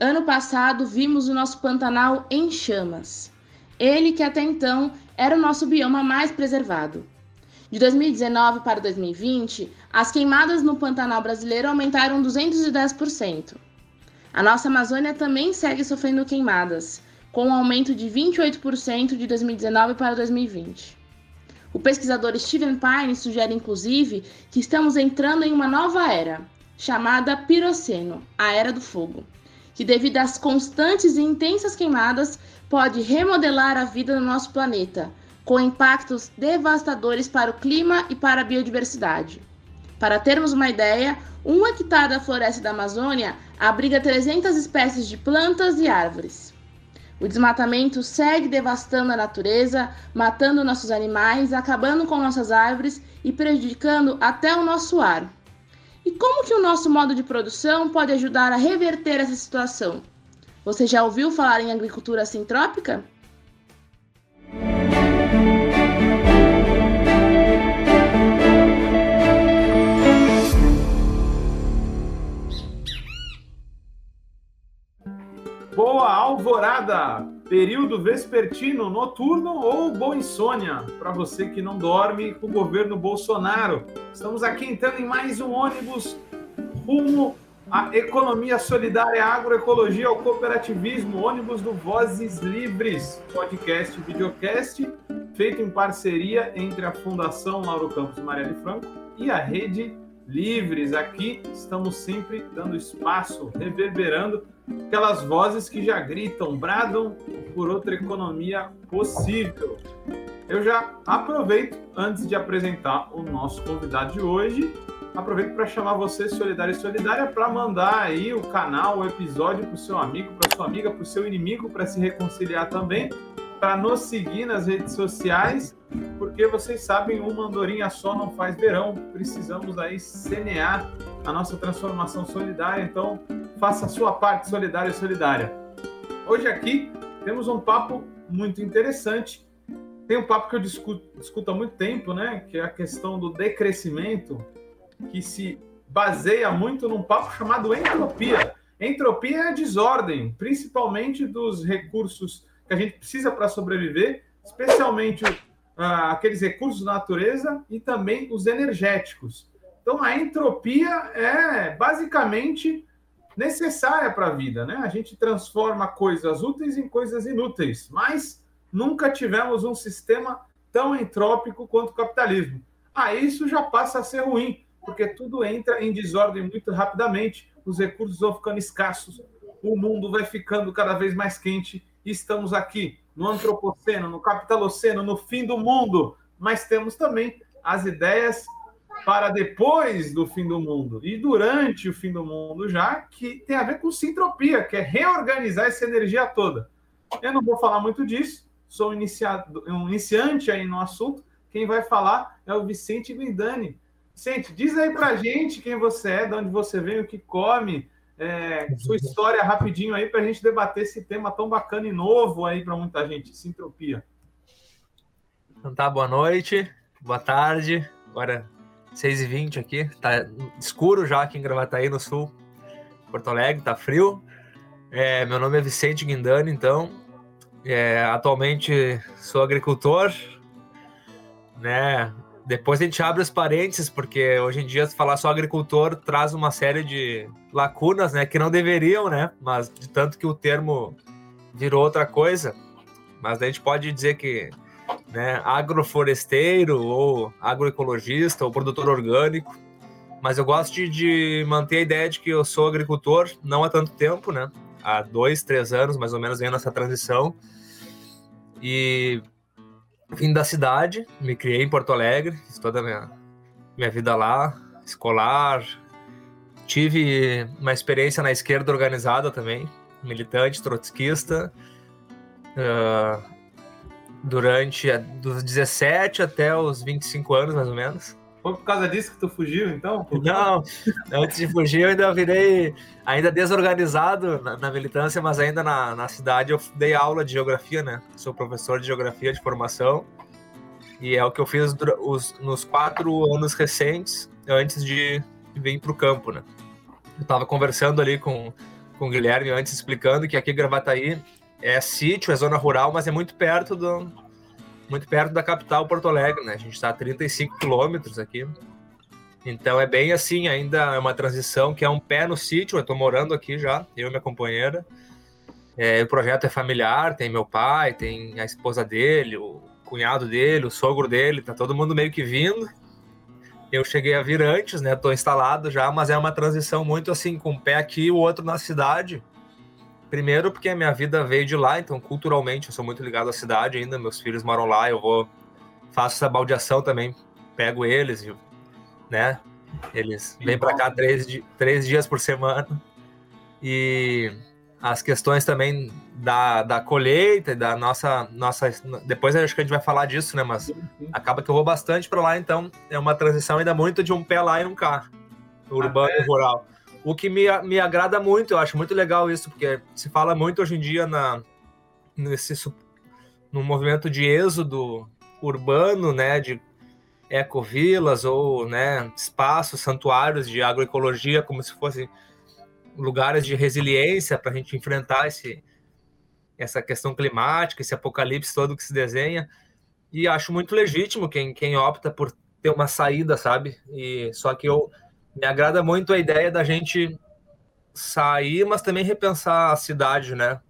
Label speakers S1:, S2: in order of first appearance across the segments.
S1: Ano passado vimos o nosso Pantanal em chamas. Ele que até então era o nosso bioma mais preservado. De 2019 para 2020, as queimadas no Pantanal brasileiro aumentaram 210%. A nossa Amazônia também segue sofrendo queimadas, com um aumento de 28% de 2019 para 2020. O pesquisador Steven Pine sugere, inclusive, que estamos entrando em uma nova era, chamada Piroceno, a Era do Fogo, que, devido às constantes e intensas queimadas, pode remodelar a vida no nosso planeta, com impactos devastadores para o clima e para a biodiversidade. Para termos uma ideia, um hectare da floresta da Amazônia abriga 300 espécies de plantas e árvores. O desmatamento segue devastando a natureza, matando nossos animais, acabando com nossas árvores e prejudicando até o nosso ar. E como que o nosso modo de produção pode ajudar a reverter essa situação? Você já ouviu falar em agricultura sintrópica?
S2: Boa alvorada! Período vespertino, noturno ou boa insônia para você que não dorme com o governo Bolsonaro. Estamos aqui entrando em mais um ônibus rumo à economia solidária, à agroecologia, ao cooperativismo, ônibus do Vozes Livres, podcast, videocast, feito em parceria entre a Fundação Lauro Campos Marielle Franco e a Rede Livres. Aqui estamos sempre dando espaço, reverberando aquelas vozes que já gritam, bradam por outra economia possível. Eu já aproveito, antes de apresentar o nosso convidado de hoje, aproveito para chamar você, solidário e solidária, para mandar aí o canal, o episódio para o seu amigo, para sua amiga, para o seu inimigo, para se reconciliar também, para nos seguir nas redes sociais, porque vocês sabem, uma andorinha só não faz verão. Precisamos aí semear a nossa transformação solidária. Então, faça a sua parte solidária e solidária. Hoje aqui temos um papo muito interessante. Tem um papo que eu discuto, discuto há muito tempo, né? Que é a questão do decrescimento, que se baseia muito num papo chamado entropia. Entropia é a desordem, principalmente dos recursos que a gente precisa para sobreviver, especialmente uh, aqueles recursos da natureza e também os energéticos. Então, a entropia é basicamente necessária para a vida, né? A gente transforma coisas úteis em coisas inúteis, mas nunca tivemos um sistema tão entrópico quanto o capitalismo. Ah, isso já passa a ser ruim, porque tudo entra em desordem muito rapidamente, os recursos vão ficando escassos, o mundo vai ficando cada vez mais quente, e estamos aqui no antropoceno, no capitaloceno, no fim do mundo, mas temos também as ideias para depois do fim do mundo e durante o fim do mundo já, que tem a ver com sintropia, que é reorganizar essa energia toda. Eu não vou falar muito disso, sou iniciado, um iniciante aí no assunto. Quem vai falar é o Vicente Guindani. Vicente, diz aí pra gente quem você é, de onde você vem, o que come, é, sua história rapidinho aí para a gente debater esse tema tão bacana e novo aí para muita gente, sintropia.
S3: Então tá, boa noite, boa tarde. Agora 6h20 aqui, tá escuro já aqui em Gravataí, no sul, Porto Alegre, tá frio. É, meu nome é Vicente Guindani, então. É, atualmente sou agricultor, né? Depois a gente abre os parênteses, porque hoje em dia falar só agricultor traz uma série de lacunas, né? Que não deveriam, né? Mas de tanto que o termo virou outra coisa. Mas a gente pode dizer que né, agrofloresteiro ou agroecologista ou produtor orgânico. Mas eu gosto de, de, manter a ideia de que eu sou agricultor não há tanto tempo, né? Há dois, três anos, mais ou menos, vendo essa transição. E vim da cidade, me criei em Porto Alegre, fiz toda a minha, minha vida lá, escolar. Tive uma experiência na esquerda organizada também, militante, trotskista. Uh, durante dos 17 até os 25 anos, mais ou menos.
S2: Foi por causa disso que tu fugiu, então?
S3: Não, antes de fugir eu ainda virei ainda desorganizado na, na militância, mas ainda na, na, cidade eu dei aula de geografia, né? Sou professor de geografia de formação e é o que eu fiz os, nos quatro anos recentes, antes de vir para o campo, né? Eu estava conversando ali com, com o Guilherme antes explicando que aqui Gravataí é sítio, é zona rural, mas é muito perto do muito perto da capital Porto Alegre, né? A gente está a 35 quilômetros aqui. Então é bem assim, ainda é uma transição que é um pé no sítio. Eu estou morando aqui já, eu e minha companheira. É, o projeto é familiar, tem meu pai, tem a esposa dele, o cunhado dele, o sogro dele, tá todo mundo meio que vindo. Eu cheguei a vir antes, né? Tô instalado já, mas é uma transição muito assim, com um pé aqui e o outro na cidade. Primeiro porque a minha vida veio de lá, então culturalmente eu sou muito ligado à cidade ainda, meus filhos moram lá, eu vou faço essa baldeação também, pego eles, né? Eles vêm para cá três, três dias por semana. E as questões também da, da colheita da nossa, nossa. Depois acho que a gente vai falar disso, né? Mas acaba que eu vou bastante para lá, então é uma transição ainda muito de um pé lá e um cá, urbano e rural. O que me, me agrada muito, eu acho muito legal isso, porque se fala muito hoje em dia na, nesse, no movimento de êxodo urbano, né? De ecovilas ou né, espaços, santuários de agroecologia, como se fossem lugares de resiliência para a gente enfrentar esse, essa questão climática, esse apocalipse todo que se desenha. E acho muito legítimo quem, quem opta por ter uma saída, sabe? E só que eu me agrada muito a ideia da gente sair, mas também repensar a cidade, né?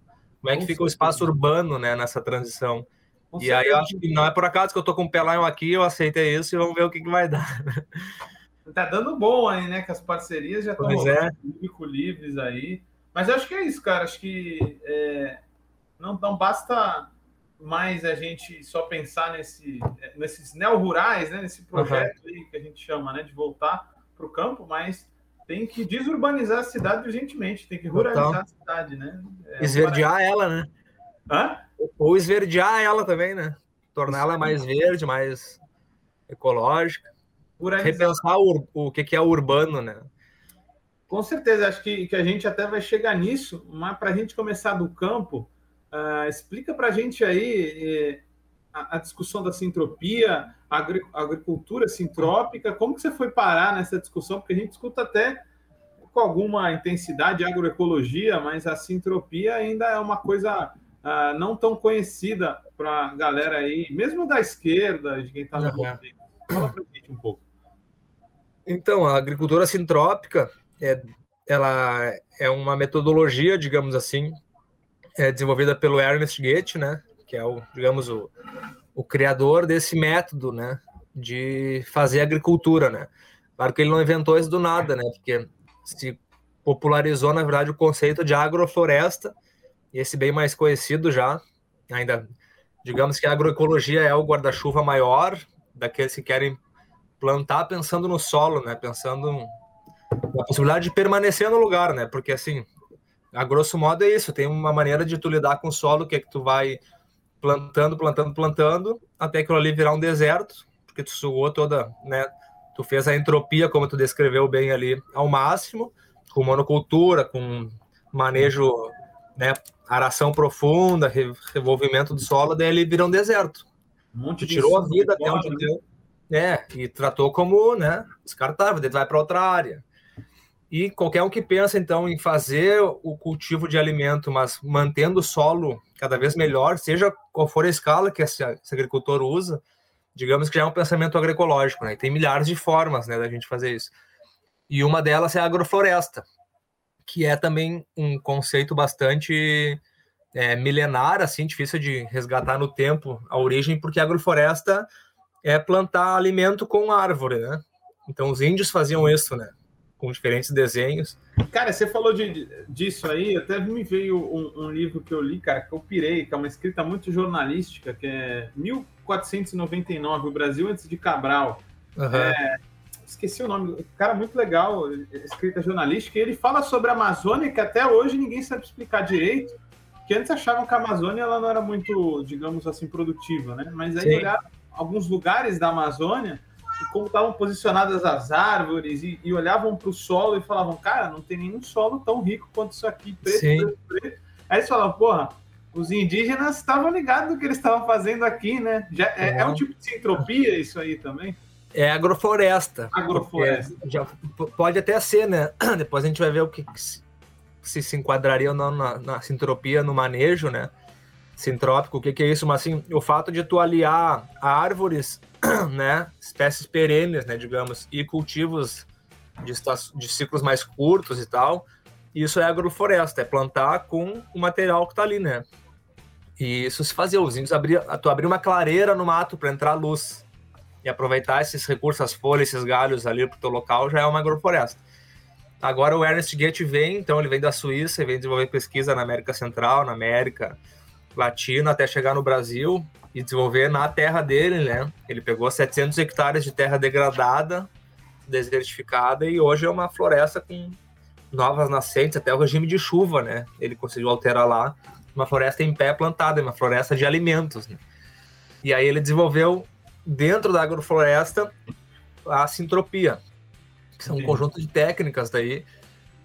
S3: Como é que fica o espaço urbano, né, nessa transição? Com e aí eu acho que não é por acaso que eu tô com o Pelão aqui, eu aceitei isso e vamos ver o que, que vai dar.
S2: Tá dando bom aí, né? Que as parcerias já estão
S3: é.
S2: livres aí. Mas eu acho que é isso, cara. Acho que é, não, não basta mais a gente só pensar nesse, nesses neo-rurais, né? Nesse projeto uhum. aí que a gente chama, né? De voltar para o campo, mas tem que desurbanizar a cidade urgentemente, tem que ruralizar Total. a cidade, né?
S3: É, Esverdear ela, né?
S2: Hã?
S3: Ou esverdear ela também, né? Torná-la mais verde, mais ecológica. Repensar o, o que, que é urbano, né?
S2: Com certeza, acho que, que a gente até vai chegar nisso, mas para a gente começar do campo, uh, explica para a gente aí eh, a, a, discussão da sintropia, a agricultura sintrópica, como que você foi parar nessa discussão? Porque a gente escuta até com alguma intensidade agroecologia, mas a sintropia ainda é uma coisa uh, não tão conhecida para a galera aí, mesmo da esquerda, de quem está no uhum. Fala para gente um pouco.
S3: Então, a agricultura sintrópica é, ela é uma metodologia, digamos assim, é desenvolvida pelo Ernest Goethe, né, que é o, digamos, o, o criador desse método, né, de fazer agricultura, né. Claro que ele não inventou isso do nada, né, porque se popularizou, na verdade, o conceito de agrofloresta, esse bem mais conhecido já, ainda, digamos que a agroecologia é o guarda-chuva maior daqueles que querem plantar pensando no solo, né? Pensando na possibilidade de permanecer no lugar, né? Porque assim, a grosso modo é isso, tem uma maneira de tu lidar com o solo que é que tu vai plantando, plantando, plantando, até aquilo ali virar um deserto, porque tu sugou toda, né? Tu fez a entropia, como tu descreveu bem ali, ao máximo, com monocultura, com manejo, né? Aração profunda, revolvimento do solo, daí ele vira um deserto. Um monte tu tirou a vida até onde deu. É, e tratou como né, descartável, ele vai para outra área. E qualquer um que pensa, então, em fazer o cultivo de alimento, mas mantendo o solo cada vez melhor, seja qual for a escala que esse, esse agricultor usa, digamos que já é um pensamento agroecológico, né? E tem milhares de formas né, da gente fazer isso. E uma delas é a agrofloresta, que é também um conceito bastante é, milenar, assim, difícil de resgatar no tempo a origem, porque a agrofloresta é plantar alimento com árvore, né? Então os índios faziam isso, né? Com diferentes desenhos.
S2: Cara, você falou de, disso aí, até me veio um, um, livro que eu li, cara, que eu pirei, que é uma escrita muito jornalística, que é 1499, o Brasil antes de Cabral. Uhum. É, esqueci o nome, cara, muito legal, escrita jornalística, e ele fala sobre a Amazônia, que até hoje ninguém sabe explicar direito, que antes achavam que a Amazônia ela não era muito, digamos assim, produtiva, né? Mas aí olharam alguns lugares da Amazônia e como estavam posicionadas as árvores e, e olhavam para o solo e falavam, cara, não tem nenhum solo tão rico quanto isso aqui, preto, preto, preto. Aí eles falavam, porra, os indígenas estavam ligados no que eles estavam fazendo aqui, né? Já, é, é, um tipo de entropia isso aí também?
S3: É agrofloresta.
S2: Agrofloresta.
S3: Já, pode até ser, né? Depois a gente vai ver o que, se se enquadraria ou não na, na sintropia, no manejo, né? Sintrópico, o que, que é isso? Mas assim, o fato de tu aliar árvores, né, espécies perenes, né, digamos, e cultivos de, de ciclos mais curtos e tal, isso é agrofloresta, é plantar com o material que tá ali, né? E isso se fazia, os índios abriam, tu abrir uma clareira no mato para entrar luz e aproveitar esses recursos, as folhas, esses galhos ali pro teu local, já é uma agrofloresta. Agora o Ernest Goethe vem, então ele vem da Suíça, vem desenvolver pesquisa na América Central, na América Latina, até chegar no Brasil e desenvolver na terra dele, né? Ele pegou 700 hectares de terra degradada, desertificada, e hoje é uma floresta com novas nascentes, até o regime de chuva, né? Ele conseguiu alterar lá uma floresta em pé plantada, uma floresta de alimentos, né? E aí ele desenvolveu dentro da agrofloresta a sintropia, que são um conjunto de técnicas daí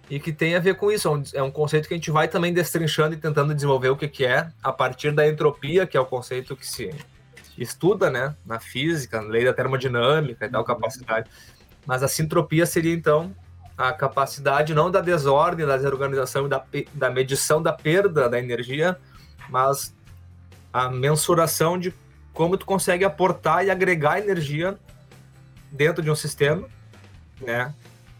S3: e que tem a ver com isso. É, é um conceito que a gente vai também destrinchando e tentando desenvolver o que, que é a partir da entropia, que é o conceito que se estuda, né, na física, na lei da termodinâmica e tal, uhum. capacidade. Mas a sintropia seria então a capacidade não da desordem, da desorganização e da, da medição da perda da energia, mas a mensuração de como tu consegue aportar e agregar energia dentro de um sistema né?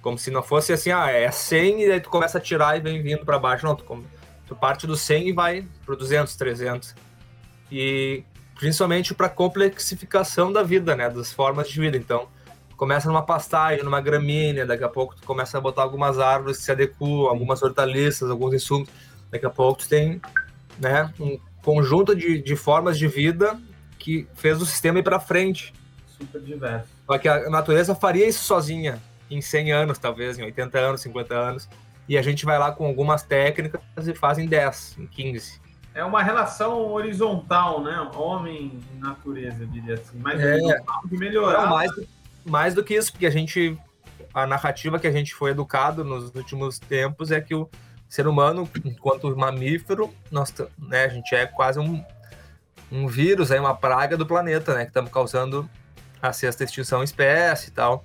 S3: Como se não fosse assim, ah, é 100 e aí tu começa a tirar e vem vindo para baixo. Não, tu, tu parte do 100 e vai para 200, 300. E principalmente para complexificação da vida, né? Das formas de vida. Então, começa numa pastagem, numa gramínea, daqui a pouco tu começa a botar algumas árvores que se adequam, algumas hortaliças, alguns insumos. Daqui a pouco tu tem né, um conjunto de, de formas de vida que fez o sistema ir para frente.
S2: Super diverso.
S3: Só que a natureza faria isso sozinha em 100 anos, talvez, em 80 anos, 50 anos. E a gente vai lá com algumas técnicas e faz em 10, em 15.
S2: É uma relação horizontal, né? Homem e natureza, diria assim. Mais é. horizontal de melhorar. Não,
S3: mais, mais do que isso, porque a gente. A narrativa que a gente foi educado nos últimos tempos é que o ser humano, enquanto mamífero, nós, né, a gente é quase um, um vírus, aí, uma praga do planeta, né? Que estamos causando a sexta extinção espécie e tal.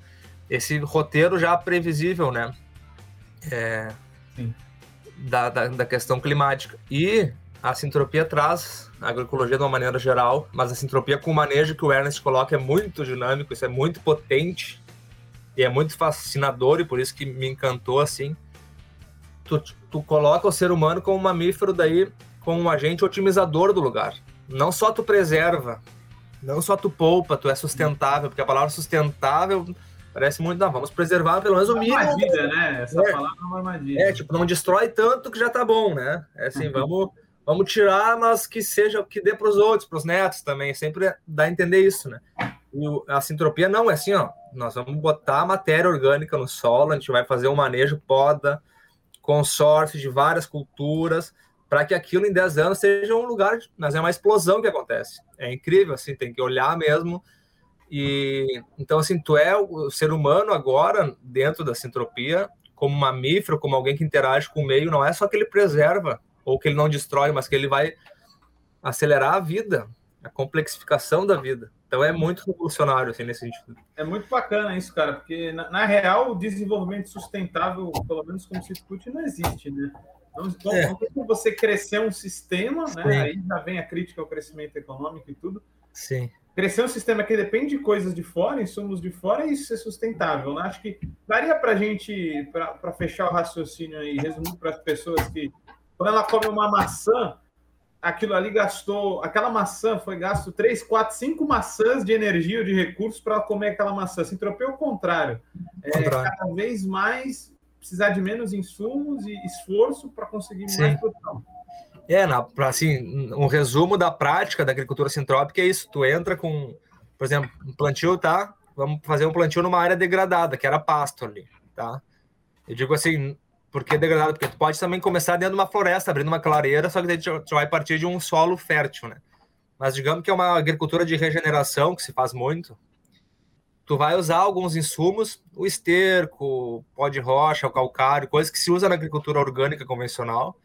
S3: Esse roteiro já previsível, né? É, da, da, da, questão climática. E a sintropia traz a agroecologia de uma maneira geral, mas a sintropia com o manejo que o Ernest coloca é muito dinâmico, isso é muito potente e é muito fascinador e por isso que me encantou assim. Tu, tu coloca o ser humano como um mamífero daí como um agente otimizador do lugar. Não só tu preserva não só tu poupa, tu é sustentável, porque a palavra sustentável parece muito, não, vamos preservar pelo menos o mínimo.
S2: Armadilha, né? Essa é. palavra é uma armadilha.
S3: É, tipo, não destrói tanto que já tá bom, né? É assim, uhum. vamos, vamos tirar, mas que seja, que dê para os outros, para os netos também, sempre dá a entender isso, né? E a sintropia não é assim, ó, nós vamos botar matéria orgânica no solo, a gente vai fazer um manejo poda, consórcio de várias culturas, para que aquilo em 10 anos seja um lugar, mas é uma explosão que acontece. É incrível, assim, tem que olhar mesmo. E então, assim, tu é o ser humano agora, dentro da sintropia, como mamífero, como alguém que interage com o meio, não é só que ele preserva ou que ele não destrói, mas que ele vai acelerar a vida, a complexificação da vida. Então é muito revolucionário assim, nesse sentido.
S2: É muito bacana isso, cara, porque na, na real o desenvolvimento sustentável, pelo menos como se discute, não existe, né? Então, é. não você crescer um sistema, né? Aí já vem a crítica ao crescimento econômico e tudo.
S3: Sim.
S2: Crescer um sistema que depende de coisas de fora, insumos de fora, e isso é sustentável. Né? Acho que daria para a gente, para fechar o raciocínio aí, resumir para as pessoas que, quando ela come uma maçã, aquilo ali gastou, aquela maçã foi gasto 3, 4, 5 maçãs de energia ou de recursos para comer aquela maçã. Se entropeu o contrário. É, contrário. Cada vez mais precisar de menos insumos e esforço para conseguir Sim. mais produção.
S3: É, na, assim, um resumo da prática da agricultura sintrópica é isso. Tu entra com, por exemplo, um plantio, tá? Vamos fazer um plantio numa área degradada, que era pasto ali, tá? Eu digo assim, por que degradado? Porque tu pode também começar dentro de uma floresta, abrindo uma clareira, só que daí tu vai partir de um solo fértil, né? Mas digamos que é uma agricultura de regeneração, que se faz muito, tu vai usar alguns insumos, o esterco, pó de rocha, o calcário, coisas que se usa na agricultura orgânica convencional.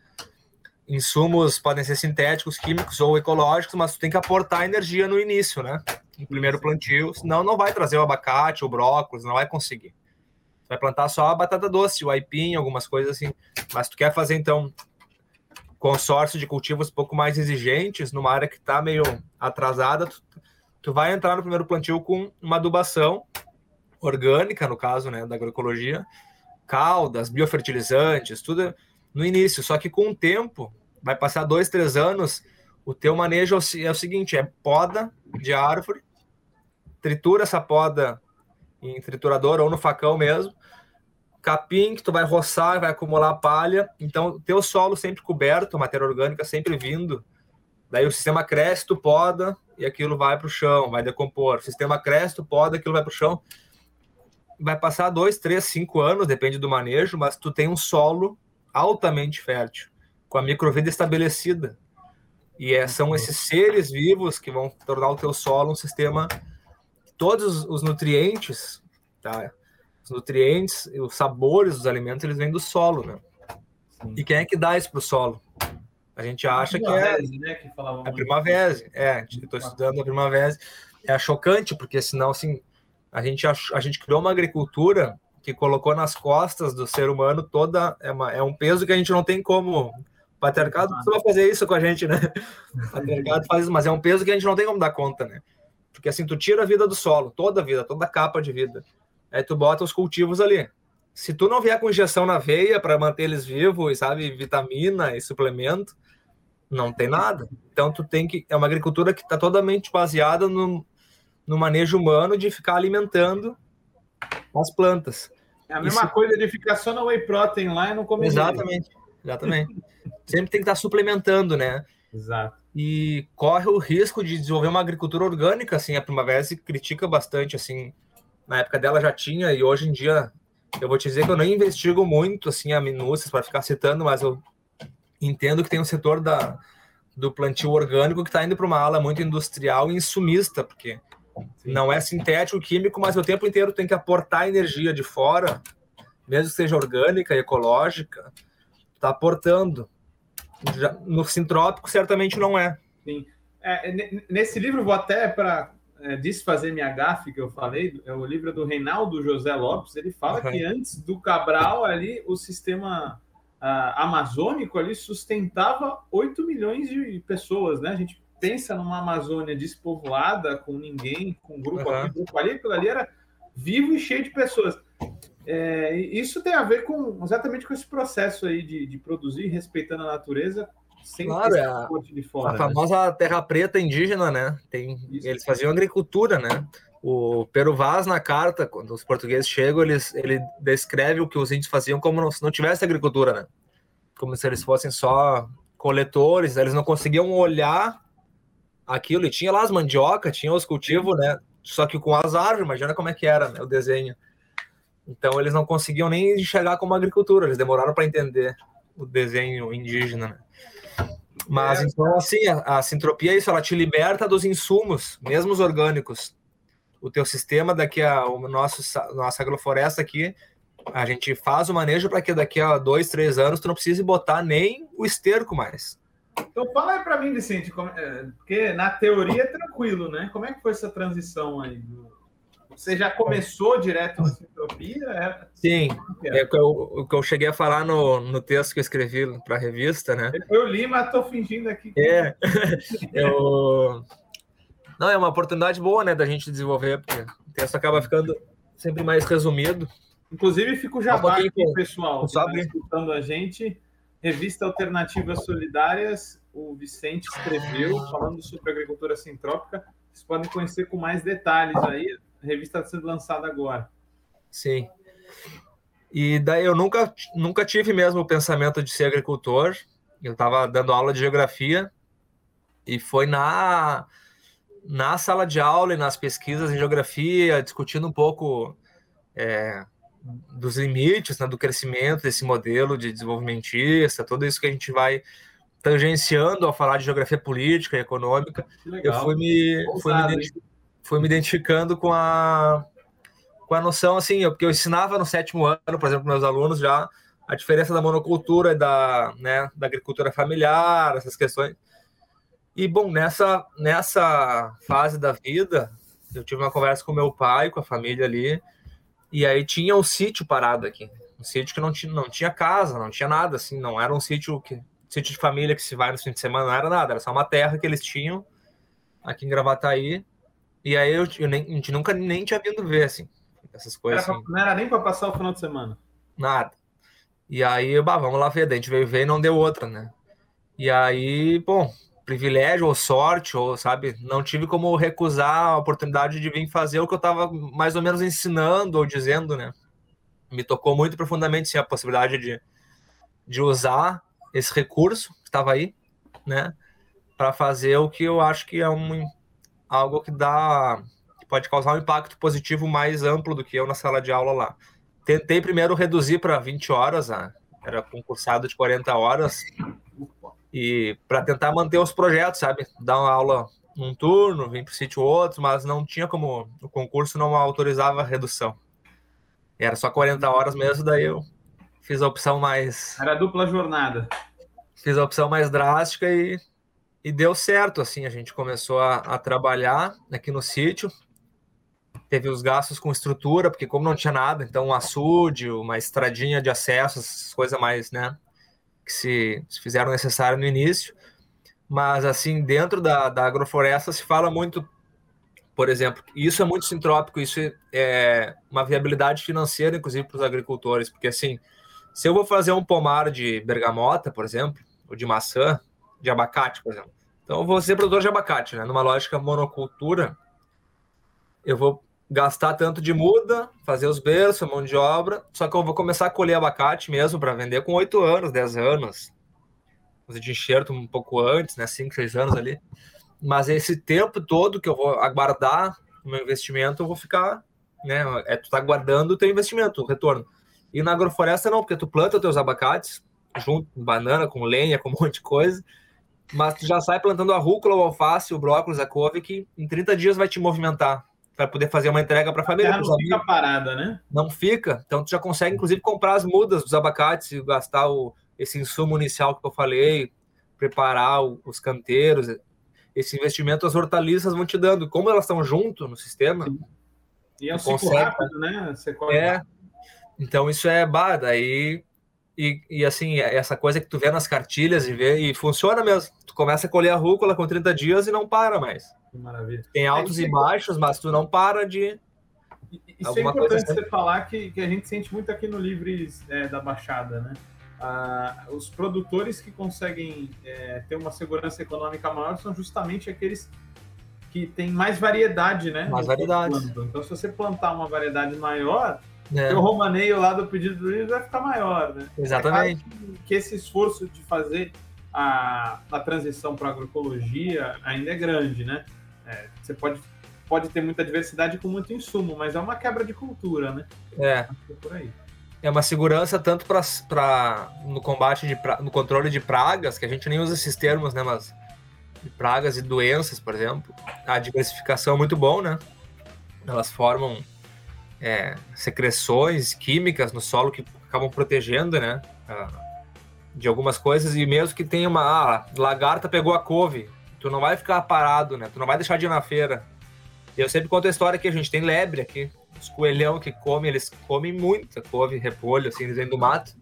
S3: Insumos podem ser sintéticos, químicos ou ecológicos, mas tu tem que aportar energia no início, né? No primeiro plantio, senão não vai trazer o abacate, o brócolis, não vai conseguir. vai plantar só a batata doce, o aipim, algumas coisas assim. Mas tu quer fazer, então, consórcio de cultivos um pouco mais exigentes, numa área que está meio atrasada, tu, tu vai entrar no primeiro plantio com uma adubação orgânica, no caso, né, da agroecologia, caldas, biofertilizantes, tudo no início. Só que com o tempo, vai passar dois, três anos, o teu manejo é o seguinte, é poda de árvore, tritura essa poda em triturador ou no facão mesmo, capim que tu vai roçar, vai acumular palha, então teu solo sempre coberto, matéria orgânica sempre vindo, daí o sistema cresce, tu poda e aquilo vai para o chão, vai decompor. O sistema cresce, tu poda, aquilo vai para o chão. Vai passar dois, três, cinco anos, depende do manejo, mas tu tem um solo altamente fértil, com a microvida estabelecida. E é, são esses seres vivos que vão tornar o teu solo um sistema todos os nutrientes, tá? Os nutrientes, os sabores dos alimentos, eles vêm do solo, né? Sim. E quem é que dá isso para o solo? A gente acha que é né, que a primavera. É, estou estudando a primavera. É chocante porque senão assim a gente a gente criou uma agricultura que colocou nas costas do ser humano toda é, uma, é um peso que a gente não tem como o patriarcado vai fazer isso com a gente, né? O patriarcado faz isso, mas é um peso que a gente não tem como dar conta, né? Porque assim, tu tira a vida do solo, toda a vida, toda a capa de vida. Aí tu bota os cultivos ali. Se tu não vier com injeção na veia para manter eles vivos, sabe, vitamina e suplemento, não tem nada. Então tu tem que é uma agricultura que está totalmente baseada no, no manejo humano de ficar alimentando as plantas.
S2: É a mesma Isso... coisa de ficar só na whey protein lá e não comer.
S3: Exatamente, exatamente. Sempre tem que estar suplementando, né?
S2: Exato
S3: e corre o risco de desenvolver uma agricultura orgânica, assim, a Primavera se critica bastante, assim, na época dela já tinha, e hoje em dia, eu vou te dizer que eu não investigo muito, assim, a minúcias para ficar citando, mas eu entendo que tem um setor da, do plantio orgânico que está indo para uma ala muito industrial e insumista, porque Sim. não é sintético, químico, mas o tempo inteiro tem que aportar energia de fora, mesmo que seja orgânica e ecológica, está aportando. Já, no sintrópico, certamente não é.
S2: Sim. É, nesse livro, vou até para é, desfazer minha gafe que eu falei, é o livro do Reinaldo José Lopes, ele fala uhum. que antes do Cabral ali, o sistema uh, amazônico ali sustentava 8 milhões de pessoas, né? A gente pensa numa Amazônia despovoada, com ninguém, com grupo uhum. aqui, grupo ali, aquilo ali era vivo e cheio de pessoas. É, isso tem a ver com exatamente com esse processo aí de, de produzir respeitando a natureza sem
S3: claro, é a, de fora. A né? famosa terra preta indígena, né? Tem, eles faziam agricultura, né? O Pero Vaz, na carta, quando os portugueses chegam, eles, ele descreve o que os índios faziam como não, se não tivesse agricultura, né? Como se eles fossem só coletores, eles não conseguiam olhar aquilo. E tinha lá as mandioca, tinha os cultivos, né? Só que com as árvores, imagina como é que era né? o desenho. Então eles não conseguiam nem enxergar como agricultura, eles demoraram para entender o desenho indígena. Né? Mas é. então assim, a, a sintropia é isso, ela te liberta dos insumos, mesmo os orgânicos. O teu sistema daqui a o nosso nossa agrofloresta aqui, a gente faz o manejo para que daqui a dois, três anos tu não precise botar nem o esterco mais.
S2: Então fala aí para mim, Vicente, como, é, porque na teoria é tranquilo, né? Como é que foi essa transição aí? Você já começou direto na sintropia? É...
S3: Sim, é o que, eu, o que eu cheguei a falar no, no texto que eu escrevi para a revista, né?
S2: Eu li, mas estou fingindo aqui. Que...
S3: É, eu... Não, é uma oportunidade boa, né, da gente desenvolver, porque o texto acaba ficando sempre mais resumido.
S2: Inclusive, fico já um aqui, pessoal, que está escutando a gente. Revista Alternativas Solidárias, o Vicente escreveu, falando sobre agricultura sintrópica. Vocês podem conhecer com mais detalhes aí a revista está sendo lançada agora.
S3: Sim. E daí eu nunca, nunca tive mesmo o pensamento de ser agricultor. Eu estava dando aula de geografia e foi na, na sala de aula e nas pesquisas em geografia, discutindo um pouco é, dos limites né, do crescimento desse modelo de desenvolvimentista, tudo isso que a gente vai tangenciando ao falar de geografia política e econômica. Eu fui me, fui me, fui me identificando com a com a noção assim, eu, porque eu ensinava no sétimo ano, por exemplo, meus alunos já a diferença da monocultura e da, né, da agricultura familiar, essas questões. E bom, nessa nessa fase da vida, eu tive uma conversa com meu pai, com a família ali, E aí tinha um sítio parado aqui. Um sítio que não tinha, não tinha casa, não tinha nada, assim, não era um sítio que. Sítio de família que se vai no fim de semana, não era nada, era só uma terra que eles tinham aqui em Gravataí. E aí eu, eu nem, a gente nunca nem tinha vindo ver, assim, essas coisas.
S2: Era
S3: assim.
S2: não era nem para passar o final de semana.
S3: Nada. E aí, bah, vamos lá ver. A gente veio ver e não deu outra, né? E aí, bom, privilégio ou sorte, ou sabe, não tive como recusar a oportunidade de vir fazer o que eu tava mais ou menos ensinando ou dizendo, né? Me tocou muito profundamente sim, a possibilidade de, de usar esse recurso que estava aí, né? Para fazer o que eu acho que é um, algo que dá. que pode causar um impacto positivo mais amplo do que eu na sala de aula lá. Tentei primeiro reduzir para 20 horas, ah, era concursado de 40 horas, e para tentar manter os projetos, sabe? Dar uma aula num turno, vir para o sítio outro, mas não tinha como, o concurso não autorizava redução. Era só 40 horas mesmo, daí eu fiz a opção mais
S2: Era dupla jornada.
S3: fiz a opção mais drástica e, e deu certo, assim, a gente começou a, a trabalhar aqui no sítio, teve os gastos com estrutura, porque como não tinha nada, então um açude, uma estradinha de acesso, essas coisas mais, né, que se, se fizeram necessário no início, mas assim, dentro da, da agrofloresta se fala muito, por exemplo, isso é muito sintrópico, isso é uma viabilidade financeira, inclusive, para os agricultores, porque assim, se eu vou fazer um pomar de bergamota, por exemplo, ou de maçã, de abacate, por exemplo, então eu vou ser produtor de abacate, né? Numa lógica monocultura, eu vou gastar tanto de muda, fazer os berços, mão de obra, só que eu vou começar a colher abacate mesmo para vender com 8 anos, 10 anos, fazer de enxerto um pouco antes, né? 5, 6 anos ali. Mas esse tempo todo que eu vou aguardar o meu investimento, eu vou ficar, né? É tu tá guardando o teu investimento, o retorno. E na agrofloresta não, porque tu planta teus abacates junto com banana, com lenha, com um monte de coisa, mas tu já sai plantando a rúcula, o alface, o brócolis, a couve, que em 30 dias vai te movimentar para poder fazer uma entrega para a família.
S2: não
S3: amigos
S2: fica parada, né?
S3: não fica. Então tu já consegue, inclusive, comprar as mudas dos abacates e gastar o, esse insumo inicial que eu falei, preparar o- os canteiros. Esse investimento as hortaliças vão te dando. Como elas estão junto no sistema,
S2: E é um ciclo rápido, né? Você colhe
S3: é. Então isso é bah, daí. E, e assim, essa coisa que tu vê nas cartilhas e vê, e funciona mesmo. Tu começa a colher a rúcula com 30 dias e não para mais.
S2: Que maravilha.
S3: Tem altos
S2: isso
S3: e
S2: é-
S3: baixos, mas tu não para de.
S2: Isso é importante
S3: assim.
S2: você falar que, que a gente sente muito aqui no Livres é, da Baixada, né? Ah, os produtores que conseguem é, ter uma segurança econômica maior são justamente aqueles que têm mais variedade, né?
S3: Mais variedade.
S2: Então, se você plantar uma variedade maior,
S3: né?
S2: o romaneio lá do pedido do livro vai ficar maior, né?
S3: Exatamente.
S2: É claro que esse esforço de fazer a, a transição para agroecologia ainda é grande, né? É, você pode, pode ter muita diversidade com muito insumo, mas é uma quebra de cultura, né?
S3: É.
S2: É por aí.
S3: É uma segurança tanto para no combate de no controle de pragas, que a gente nem usa esses termos, né? Mas de pragas e doenças, por exemplo. A diversificação é muito bom, né? Elas formam é, secreções químicas no solo que acabam protegendo, né? De algumas coisas, e mesmo que tenha uma. Ah, lagarta pegou a couve, tu não vai ficar parado, né? Tu não vai deixar de ir na feira. E eu sempre conto a história que a gente tem lebre aqui, os coelhão que comem, eles comem muita couve, repolho, assim, eles vêm do mato.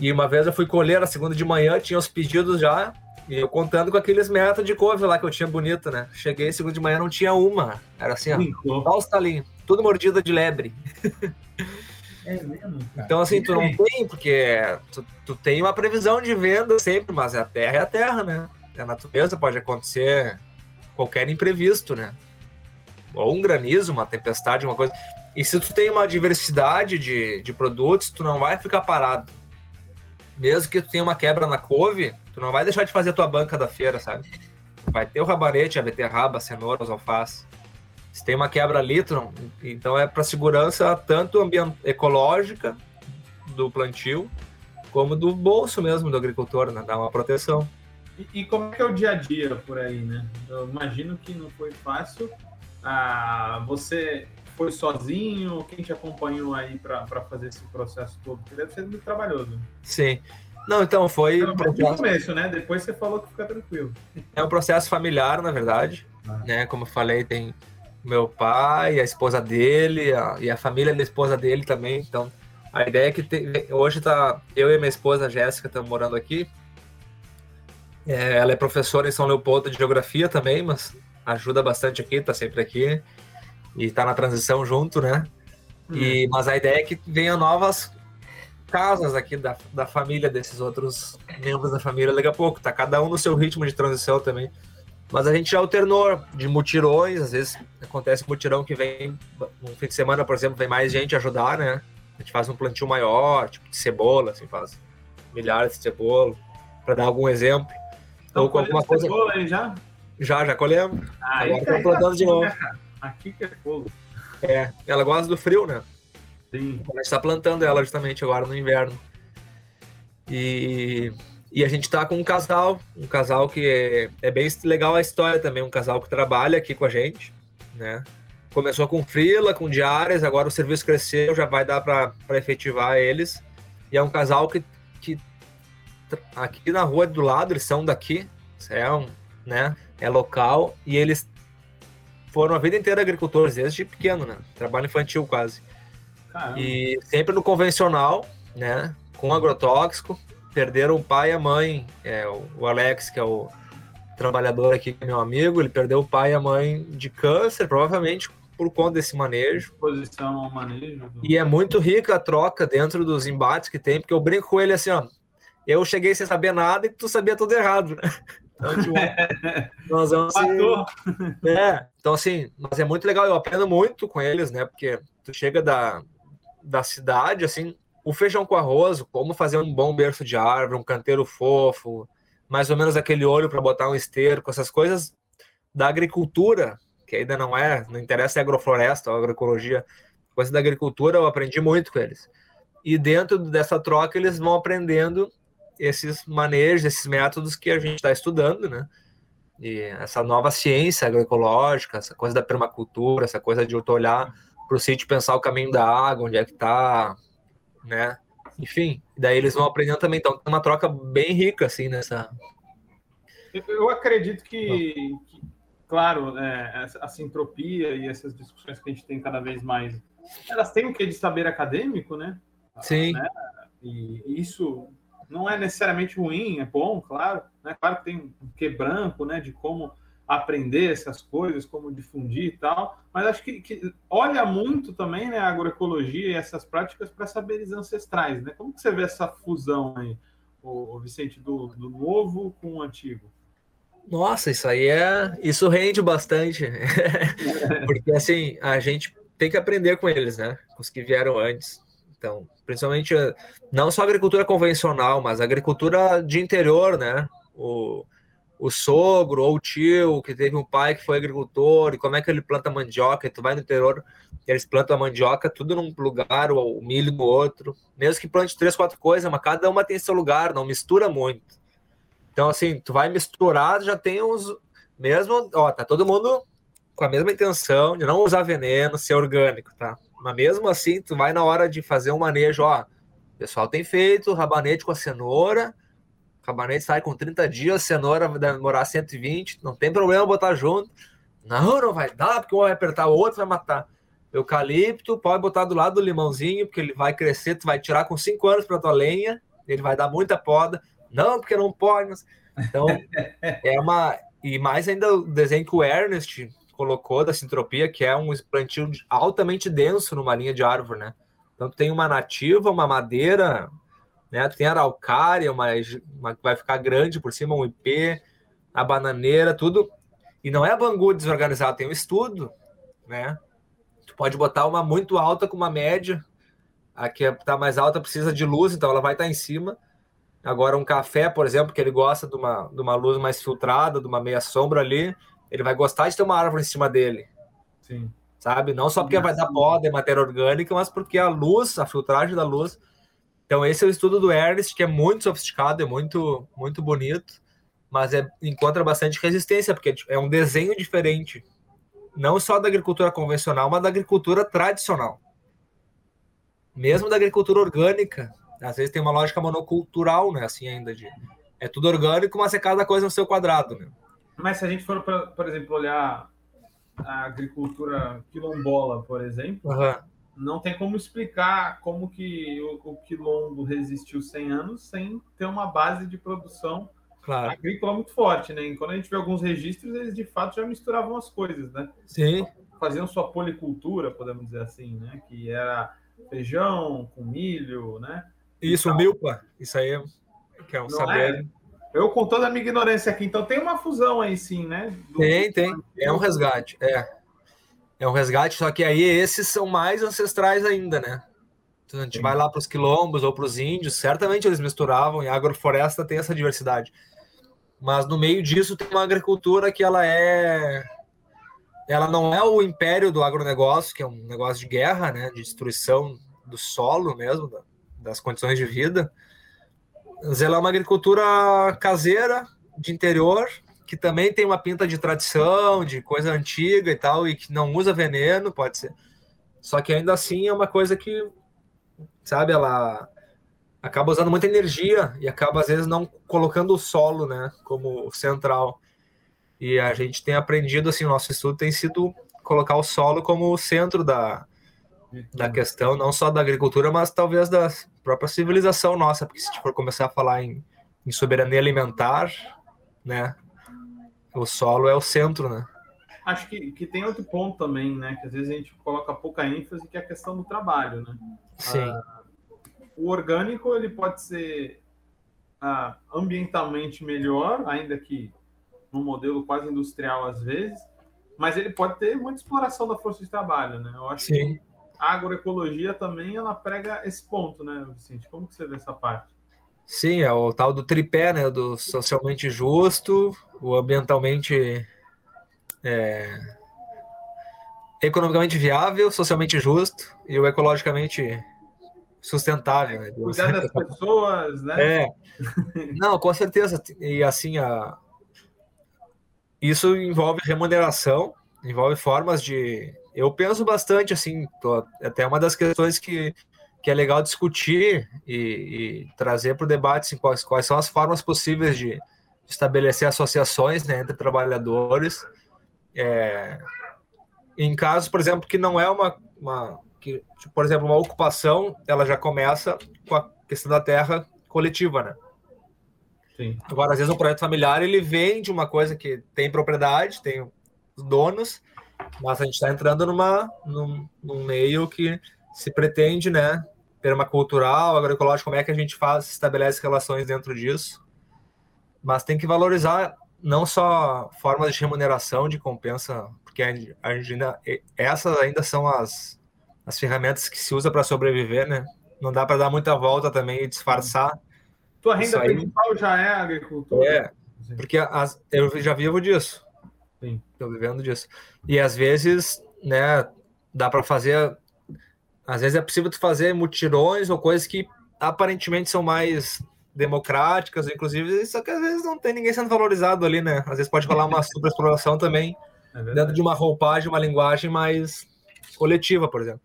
S3: E uma vez eu fui colher na segunda de manhã, tinha os pedidos já, e eu contando com aqueles metros de couve lá que eu tinha bonito, né? Cheguei segunda de manhã, não tinha uma. Era assim, ó, só os talinhos, tudo mordida de lebre.
S2: É mesmo.
S3: Então, assim, tu não tem, porque tu, tu tem uma previsão de venda sempre, mas a terra é a terra, né? A natureza pode acontecer qualquer imprevisto, né? Ou um granizo, uma tempestade, uma coisa. E se tu tem uma diversidade de, de produtos, tu não vai ficar parado. Mesmo que tu tenha uma quebra na couve, tu não vai deixar de fazer a tua banca da feira, sabe? Vai ter o rabanete, a beterraba, a cenoura, os alfaces. Se tem uma quebra ali, não... então é para segurança tanto ambient... ecológica do plantio, como do bolso mesmo do agricultor, né? Dá uma proteção.
S2: E, e como é que é o dia a dia por aí, né? Eu imagino que não foi fácil. Ah, você foi sozinho? Quem te acompanhou aí para fazer esse processo todo? Porque deve ser muito trabalhoso.
S3: Sim. Não, então foi
S2: no
S3: processo,
S2: começo, né? Depois você falou que fica tranquilo.
S3: é um processo familiar, na verdade.
S2: Ah.
S3: Né? Como eu falei, tem meu pai, a esposa dele a, e a família da esposa dele também. Então, a ideia é que tem, hoje tá eu e minha esposa Jéssica estamos morando aqui. É, ela é professora em São Leopoldo de Geografia também, mas ajuda bastante aqui, tá sempre aqui e tá na transição junto, né? E, hum. mas a ideia é que venham novas casas aqui da, da família desses outros membros da família daqui a pouco. Tá cada um no seu ritmo de transição também. Mas a gente já alternou de mutirões, às vezes acontece mutirão que vem, um fim de semana, por exemplo, vem mais gente ajudar, né? A gente faz um plantio maior, tipo de cebola, assim, faz milhares de cebola, para dar algum exemplo.
S2: Então, Ou com alguma coisa. cebola aí já?
S3: Já, já colhemos.
S2: Ah, Agora estamos plantando de novo. Né, Aqui que é fogo.
S3: É, ela gosta do frio, né?
S2: Sim.
S3: A gente está plantando ela justamente agora no inverno. E e a gente tá com um casal, um casal que é, é bem legal a história também, um casal que trabalha aqui com a gente, né? Começou com frila, com diárias, agora o serviço cresceu, já vai dar para efetivar eles. E é um casal que, que aqui na rua do lado, eles são daqui, é um, né? É local e eles foram a vida inteira agricultores, desde pequeno, né? Trabalho infantil quase. Caramba. E sempre no convencional, né? Com agrotóxico, perderam o pai e a mãe. É, o Alex, que é o trabalhador aqui, meu amigo, ele perdeu o pai e a mãe de câncer, provavelmente por conta desse manejo.
S2: Ao manejo.
S3: E é muito rica a troca dentro dos embates que tem, porque eu brinco com ele assim, ó. Eu cheguei sem saber nada e tu sabia tudo errado, né? Então, tipo, nós vamos é, então assim, mas é muito legal, eu aprendo muito com eles, né? Porque tu chega da, da cidade, assim, o feijão com arroz, como fazer um bom berço de árvore, um canteiro fofo, mais ou menos aquele olho para botar um esterco, essas coisas da agricultura, que ainda não é, não interessa é agrofloresta ou agroecologia, coisa da agricultura eu aprendi muito com eles. E dentro dessa troca eles vão aprendendo esses manejos, esses métodos que a gente está estudando, né? E essa nova ciência agroecológica, essa coisa da permacultura, essa coisa de eu olhar para o sítio pensar o caminho da água, onde é que está, né? Enfim, daí eles vão aprendendo também. Então, tem uma troca bem rica, assim, nessa.
S2: Eu acredito que, que claro, é, essa sintropia e essas discussões que a gente tem cada vez mais, elas têm o que de saber acadêmico, né?
S3: Sim.
S2: Né? E isso não é necessariamente ruim, é bom, claro. Né? Claro que tem um quebranco, né? De como aprender essas coisas, como difundir e tal, mas acho que, que olha muito também né, a agroecologia e essas práticas para saberes ancestrais. Né? Como que você vê essa fusão aí, o, Vicente, do, do novo com o antigo?
S3: Nossa, isso aí é. Isso rende bastante. Porque assim, a gente tem que aprender com eles, né? Com os que vieram antes. Então, principalmente não só agricultura convencional, mas agricultura de interior, né? O, o sogro ou o tio que teve um pai que foi agricultor e como é que ele planta mandioca, tu vai no interior, eles plantam a mandioca tudo num lugar, o milho no outro, mesmo que plante três, quatro coisas, mas cada uma tem seu lugar, não mistura muito. Então, assim, tu vai misturar, já tem uns, mesmo, ó, tá todo mundo com a mesma intenção de não usar veneno, ser orgânico, tá? Mas mesmo assim, tu vai na hora de fazer um manejo, ó, o pessoal tem feito rabanete com a cenoura, Cabanete sai com 30 dias, cenoura vai demorar 120, não tem problema botar junto. Não, não vai dar, porque um vai apertar o outro, vai matar. Eucalipto, pode botar do lado do limãozinho, porque ele vai crescer, tu vai tirar com 5 anos para tua lenha, ele vai dar muita poda. Não, porque não pode. Então, é uma. E mais ainda o desenho que o Ernest colocou da sintropia, que é um plantio altamente denso numa linha de árvore, né? Então, tem uma nativa, uma madeira, né? Tem araucária, uma, uma vai ficar grande por cima, um IP, a bananeira, tudo. E não é bangu desorganizado, tem um estudo, né? Tu pode botar uma muito alta com uma média. A que está mais alta precisa de luz, então ela vai estar tá em cima. Agora, um café, por exemplo, que ele gosta de uma, de uma luz mais filtrada, de uma meia sombra ali, ele vai gostar de ter uma árvore em cima dele.
S2: Sim.
S3: Sabe? Não só porque vai dar poda, é matéria orgânica, mas porque a luz, a filtragem da luz então, esse é o estudo do Ernest, que é muito sofisticado, é muito, muito bonito, mas é, encontra bastante resistência, porque é um desenho diferente. Não só da agricultura convencional, mas da agricultura tradicional. Mesmo da agricultura orgânica. Às vezes tem uma lógica monocultural, né? Assim, ainda de. É tudo orgânico, mas é cada coisa no seu quadrado, né?
S2: Mas se a gente for, por exemplo, olhar a agricultura quilombola, por exemplo,
S3: Uhum.
S2: não tem como explicar como que o, o quilombo resistiu 100 anos sem ter uma base de produção
S3: Claro.
S2: agrícola muito forte, né? E quando a gente vê alguns registros, eles de fato já misturavam as coisas, né?
S3: Sim,
S2: Faziam sua policultura, podemos dizer assim, né? Que era feijão com milho, né?
S3: isso, o milpa. Isso aí é- que é um
S2: Não
S3: saber.
S2: Eu com toda a minha ignorância aqui, então tem uma fusão aí sim, né? Do-
S3: Tem, tem. É um resgate. É. É um resgate, só que aí esses são mais ancestrais ainda, né? Então, a gente
S2: Sim.
S3: vai lá para os quilombos ou para os índios, certamente eles misturavam, e a agrofloresta tem essa diversidade. Mas no meio disso tem uma agricultura que ela é. Ela não é o império do agronegócio, que é um negócio de guerra, né? De destruição do solo mesmo, da- das condições de vida. Ela é uma agricultura caseira, de interior, que também tem uma pinta de tradição, de coisa antiga e tal, e que não usa veneno, pode ser. Só que ainda assim é uma coisa que, sabe, ela acaba usando muita energia e acaba às vezes não colocando o solo, né, como central. E a gente tem aprendido assim, o nosso estudo tem sido colocar o solo como o centro da, da questão, não só da agricultura, mas talvez da própria civilização nossa, porque se a gente for começar a falar em, em soberania alimentar, né, o solo é o centro, né?
S2: Acho que, que tem outro ponto também, né? Que às vezes a gente coloca pouca ênfase, que é a questão do trabalho, né?
S3: Sim,
S2: O orgânico ele pode ser ah, ambientalmente melhor, ainda que num modelo quase industrial às vezes, mas ele pode ter muita exploração da força de trabalho, né? Eu acho
S3: sim.
S2: que a agroecologia também ela prega esse ponto, né, Vicente? Como que você vê essa parte?
S3: Sim, é o tal do tripé, né? Do socialmente justo, o ambientalmente é, economicamente viável, socialmente justo e o ecologicamente sustentável. Né?
S2: Cuidar das pessoas, né?
S3: É. Não, com certeza. E assim, a... isso envolve remuneração, envolve formas de. Eu penso bastante, assim, tô... até uma das questões que, que é legal discutir e, e trazer para o debate assim, quais, quais são as formas possíveis de estabelecer associações né, entre trabalhadores. É... Em casos, por exemplo, que não é uma. uma que, tipo, por exemplo, uma ocupação, ela já começa com a questão da terra coletiva, né?
S2: Sim.
S3: Agora, às vezes, um projeto familiar ele vem de uma coisa que tem propriedade, tem os donos, mas a gente está entrando numa, num, num, meio que se pretende, né? Permacultural, agroecológico, como é que a gente faz, estabelece relações dentro disso. Mas tem que valorizar não só formas de remuneração, de compensa, porque a gente, essas ainda são as, as ferramentas que se usa para sobreviver, né? Não dá para dar muita volta também e disfarçar.
S2: Tua renda principal já é a agricultura?
S3: É, porque as, eu já vivo disso.
S2: Sim.
S3: Estou vivendo disso. E às vezes, né, dá para fazer. Às vezes é possível tu fazer mutirões ou coisas que aparentemente são mais democráticas, inclusive, só que às vezes não tem ninguém sendo valorizado ali, né? Às vezes pode rolar uma superexploração também é dentro de uma roupagem, uma linguagem mais coletiva, por exemplo.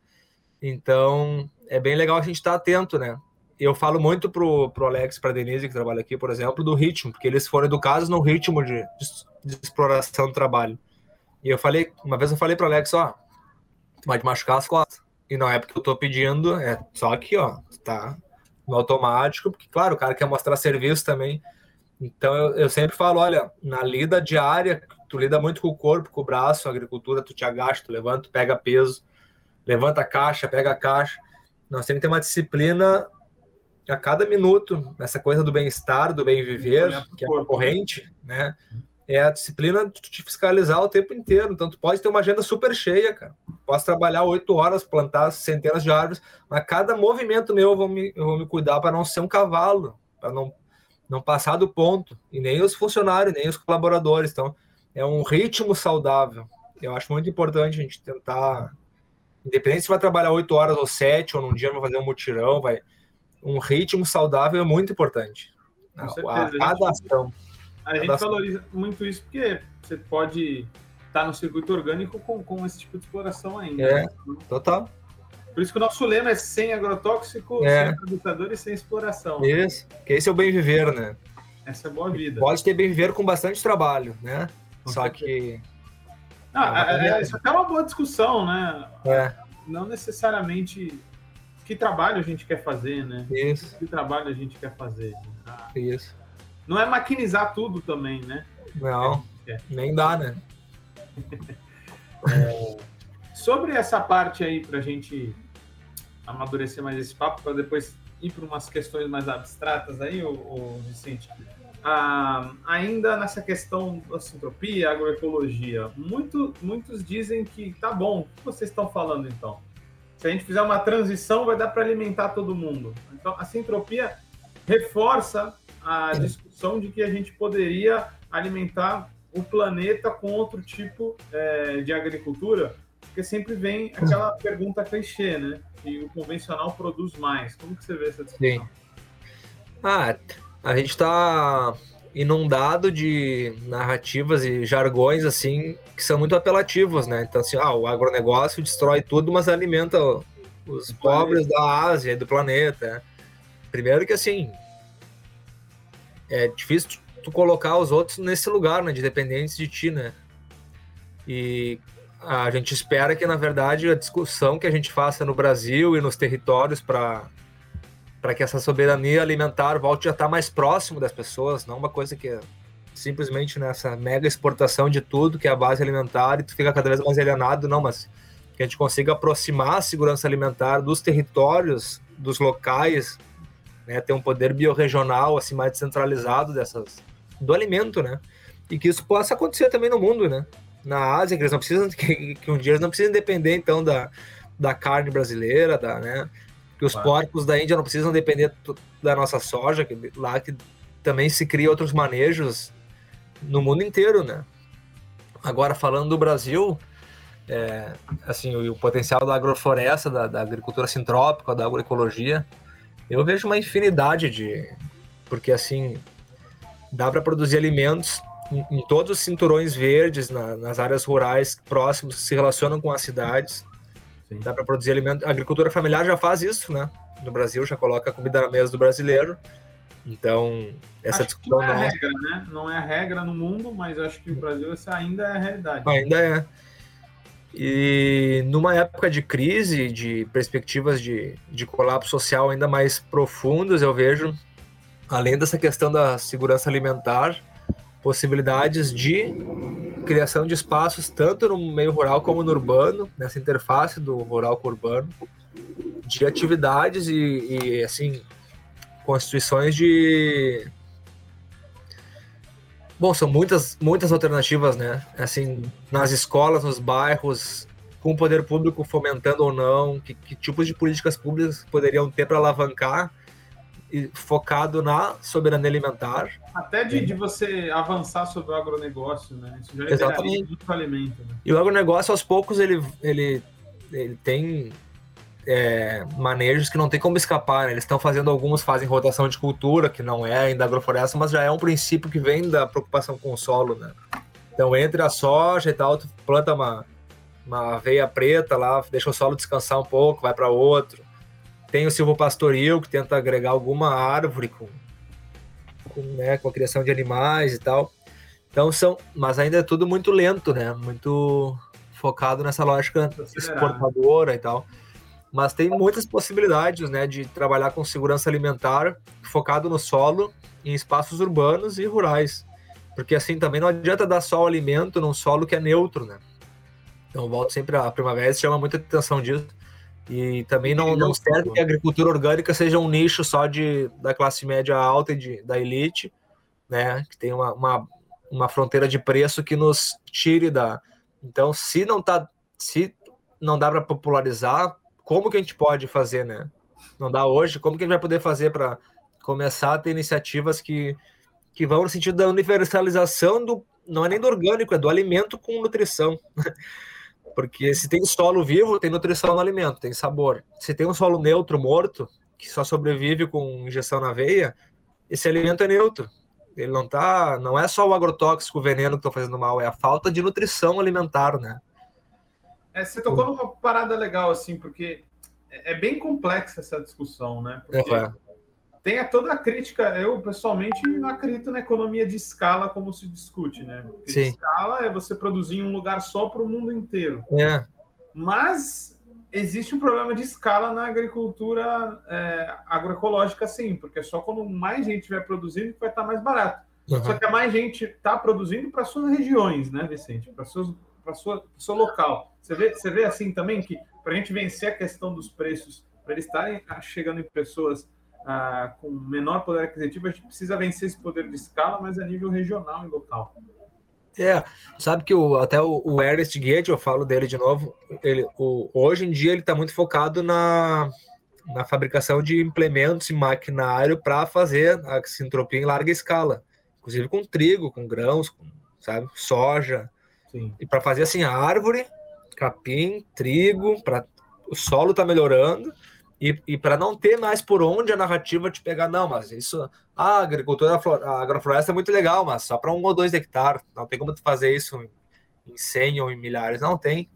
S3: Então, é bem legal a gente estar atento, né? Eu falo muito pro, pro Alex, pra Denise, que trabalha aqui, por exemplo, do ritmo, porque eles foram educados no ritmo de, de, de exploração do trabalho. E eu falei, uma vez eu falei pro Alex, ó, tu vai te machucar as costas. E não é porque eu tô pedindo, é só aqui, ó, tá no automático, porque, claro, o cara quer mostrar serviço também. Então, eu, eu sempre falo, olha, na lida diária, tu lida muito com o corpo, com o braço, a agricultura, tu te agacha, tu levanta, tu pega peso, levanta a caixa, pega a caixa. Nós temos que ter uma disciplina a cada minuto, essa coisa do bem-estar, do bem viver, que é uma corrente, né? É a disciplina de te fiscalizar o tempo inteiro. Então, tu pode ter uma agenda super cheia, cara. Posso trabalhar oito horas, plantar centenas de árvores, mas cada movimento meu eu vou me, eu vou me cuidar para não ser um cavalo, para não, não passar do ponto. E nem os funcionários, nem os colaboradores. Então, é um ritmo saudável. Eu acho muito importante a gente tentar, independente se vai trabalhar oito horas ou sete, ou num dia vai fazer um mutirão, vai um ritmo saudável é muito importante.
S2: Com certeza,
S3: a, cada ação.
S2: A gente cada valoriza muito isso porque você pode estar no circuito orgânico com, com esse tipo de exploração ainda.
S3: É, né? total.
S2: Por isso que o nosso lema é sem agrotóxico, é. sem produtador e sem exploração.
S3: Isso, que esse é o bem viver, né?
S2: Essa é a boa vida.
S3: Pode ter bem viver com bastante trabalho, né? Com Só certeza. que
S2: Ah, é, é, isso até é uma boa discussão, né?
S3: É.
S2: Não necessariamente que trabalho a gente quer fazer, né?
S3: Isso.
S2: Que trabalho a gente quer fazer. Ah,
S3: Isso.
S2: Não é maquinizar tudo também, né?
S3: Não,
S2: É.
S3: nem dá, né?
S2: Sobre essa parte aí, para a gente amadurecer mais esse papo, para depois ir para umas questões mais abstratas aí, o, o Vicente. Ah, ainda nessa questão da sintropia, agroecologia, muito, muitos dizem que tá bom. O que vocês estão falando então? Se a gente fizer uma transição, vai dar para alimentar todo mundo. Então, a sintropia reforça a discussão de que a gente poderia alimentar o planeta com outro tipo é, de agricultura, porque sempre vem aquela pergunta clichê, né? Que o convencional produz mais. Como que você vê essa discussão?
S3: Sim. Ah, a gente está inundado de narrativas e jargões assim que são muito apelativos, né? Então assim, ah, o agronegócio destrói tudo, mas alimenta os pobres da Ásia e do planeta. Primeiro que assim é difícil tu- tu colocar os outros nesse lugar, né, de dependentes de ti, né? E a gente espera que na verdade a discussão que a gente faça no Brasil e nos territórios para para que essa soberania alimentar volte a estar mais próximo das pessoas, não uma coisa que é simplesmente nessa mega exportação de tudo que é a base alimentar e tu fica cada vez mais alienado, não, mas que a gente consiga aproximar a segurança alimentar dos territórios, dos locais, né, ter um poder biorregional assim mais descentralizado dessas do alimento, né? E que isso possa acontecer também no mundo, né? Na Ásia, que eles não precisam que, que um dia eles não precisam depender então da, da carne brasileira, da, né? Que os
S2: Claro.
S3: porcos da Índia não precisam depender da nossa soja, que lá que também se cria outros manejos no mundo inteiro, né? Agora falando do Brasil, é, assim, o, o potencial da agrofloresta, da, da agricultura sintrópica, da agroecologia, eu vejo uma infinidade de. Porque, assim, dá para produzir alimentos em, em todos os cinturões verdes, na- nas áreas rurais próximos que se relacionam com as cidades.
S2: Sim.
S3: Dá para produzir alimentos. A agricultura familiar já faz isso, né? No Brasil, já coloca a comida na mesa do brasileiro. Então, essa
S2: Acho que
S3: discussão
S2: não é a
S3: não
S2: regra, né? Não é a regra no mundo, mas acho que o Brasil essa ainda é a realidade.
S3: Ainda é. E numa época de crise, de perspectivas de, de colapso social ainda mais profundas, eu vejo, além dessa questão da segurança alimentar, possibilidades de criação de espaços tanto no meio rural como no urbano, nessa interface do rural com o urbano, de atividades e, e assim, constituições de Bom, são muitas, muitas alternativas, né? Assim, nas escolas, nos bairros, com o poder público fomentando ou não, que, que tipos de políticas públicas poderiam ter para alavancar e focado na soberania alimentar.
S2: Até de, de você avançar sobre o agronegócio, né? Isso já
S3: Exatamente.
S2: alimento, né?
S3: E o agronegócio, aos poucos, ele, ele, ele tem é, manejos que não tem como escapar. né? Eles estão fazendo alguns, fazem rotação de cultura, que não é ainda agrofloresta, mas já é um princípio que vem da preocupação com o solo, né? Então, entre a soja e tal, tu planta uma, uma aveia preta lá, deixa o solo descansar um pouco, vai para outro. Tem o silvopastoril, que tenta agregar alguma árvore com, com, né, com a criação de animais e tal. Então são, mas ainda é tudo muito lento, né? Muito focado nessa lógica exportadora e tal. Mas tem muitas possibilidades, né, de trabalhar com segurança alimentar focado no solo, em espaços urbanos e rurais. Porque assim também não adianta dar só o alimento num solo que é neutro, né? Então volto sempre à primavera, chama muita atenção disso. E também não, não serve que a agricultura orgânica seja um nicho só de, da classe média alta e de, da elite, né? Que tem uma, uma, uma fronteira de preço que nos tire da. Então, se não tá, se não dá para popularizar, como que a gente pode fazer, né? Não dá hoje, como que a gente vai poder fazer para começar a ter iniciativas que, que vão no sentido da universalização do não é nem do orgânico, é do alimento com nutrição. Porque se tem solo vivo, tem nutrição no alimento, tem sabor. Se tem um solo neutro, morto, que só sobrevive com injeção na veia, esse alimento é neutro. Ele não tá. Não é só o agrotóxico, o veneno que estão fazendo mal, é a falta de nutrição alimentar, né?
S2: É, você tocou numa parada legal, assim, porque é é bem complexa essa discussão, né? Porque
S3: Uhum.
S2: tem toda a crítica. Eu, pessoalmente, não acredito na economia de escala como se discute, né? Porque
S3: Sim.
S2: escala é você produzir em um lugar só para o mundo inteiro.
S3: É.
S2: Mas existe um problema de escala na agricultura é, agroecológica, sim, porque só quando mais gente vai produzindo que vai estar mais barato.
S3: Uhum.
S2: Só que a mais gente está produzindo para suas regiões, né, Vicente? Para suas para sua seu local. Você vê, você vê assim também que para a gente vencer a questão dos preços, para eles estarem ah, chegando em pessoas ah, com menor poder aquisitivo, a gente precisa vencer esse poder de escala, mas a nível regional e local.
S3: É, sabe que o, até o, o Ernest Goethe, eu falo dele de novo, ele, o, hoje em dia ele está muito focado na, na fabricação de implementos e maquinário para fazer a sintropia em larga escala, inclusive com trigo, com grãos, com, sabe, soja,
S2: Sim.
S3: e para fazer assim a árvore, capim, trigo, para o solo tá melhorando e, e para não ter mais por onde a narrativa te pegar, não, mas isso, a agricultura, a agrofloresta é muito legal, mas só para um ou dois hectares, não tem como tu fazer isso em 100 ou em milhares, não tem.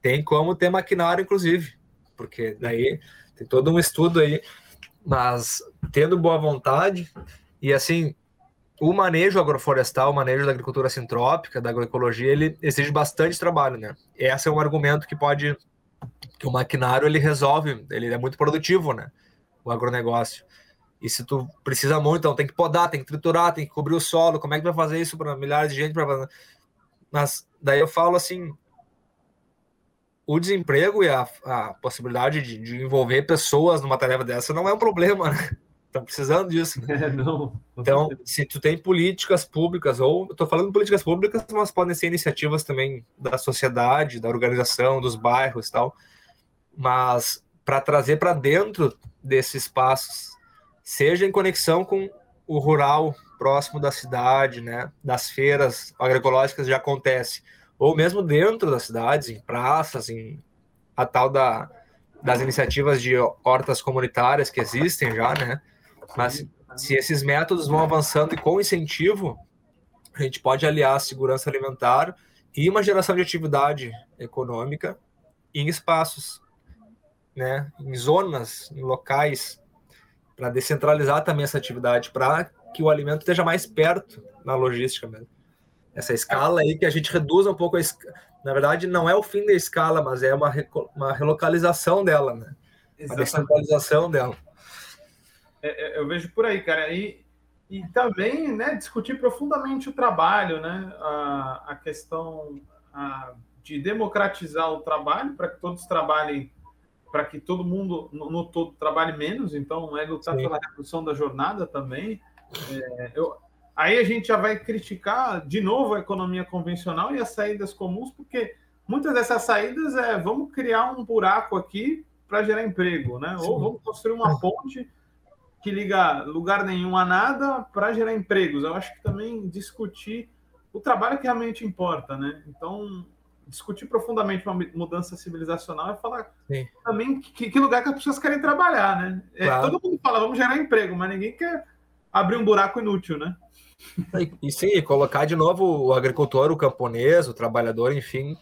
S3: Tem como ter maquinário, inclusive, porque daí tem todo um estudo aí, mas tendo boa vontade e assim, o manejo agroflorestal, o manejo da agricultura sintrópica, da agroecologia, ele exige bastante trabalho, né? Esse é um argumento que pode que o maquinário ele resolve, ele é muito produtivo, né? O agronegócio. E se tu precisa muito, então tem que podar, tem que triturar, tem que cobrir o solo. Como é que vai fazer isso para milhares de gente? Mas daí eu falo assim, o desemprego e a, a possibilidade de, de, envolver pessoas numa tarefa dessa não é um problema, né? Estão precisando disso. Né?
S2: É, não,
S3: então, se tu tem políticas públicas, ou estou falando políticas públicas, mas podem ser iniciativas também da sociedade, da organização, dos bairros e tal, mas para trazer para dentro desses espaços, seja em conexão com o rural próximo da cidade, né, das feiras agroecológicas já acontece, ou mesmo dentro das cidades, em praças, em a tal da, das iniciativas de hortas comunitárias que existem já, né, mas se esses métodos vão avançando e com incentivo, a gente pode aliar a segurança alimentar e uma geração de atividade econômica em espaços, né, em zonas, em locais, para descentralizar também essa atividade, para que o alimento esteja mais perto na logística mesmo. Essa escala aí que a gente reduza um pouco a escala. Na verdade, não é o fim da escala, mas é uma, uma relocalização dela, né? Uma descentralização dela
S2: eu vejo por aí, cara. E, e também né, discutir profundamente o trabalho, né? A, a questão a, de democratizar o trabalho para que todos trabalhem, para que todo mundo no, no, todo trabalhe menos. Então, é lutar Sim. pela redução da jornada também. É, eu, aí a gente já vai criticar de novo a economia convencional e as saídas comuns, porque muitas dessas saídas é vamos criar um buraco aqui para gerar emprego, né? Sim. Ou vamos construir uma ponte que liga lugar nenhum a nada para gerar empregos. Eu acho que também discutir o trabalho que realmente importa, né? Então, discutir profundamente uma mudança civilizacional é falar Sim. também que, que, lugar que as pessoas querem trabalhar, né? É, claro. É, todo mundo fala, vamos gerar emprego, mas ninguém quer abrir um buraco inútil, né?
S3: E, e sim, colocar de novo o agricultor, o camponês, o trabalhador, enfim,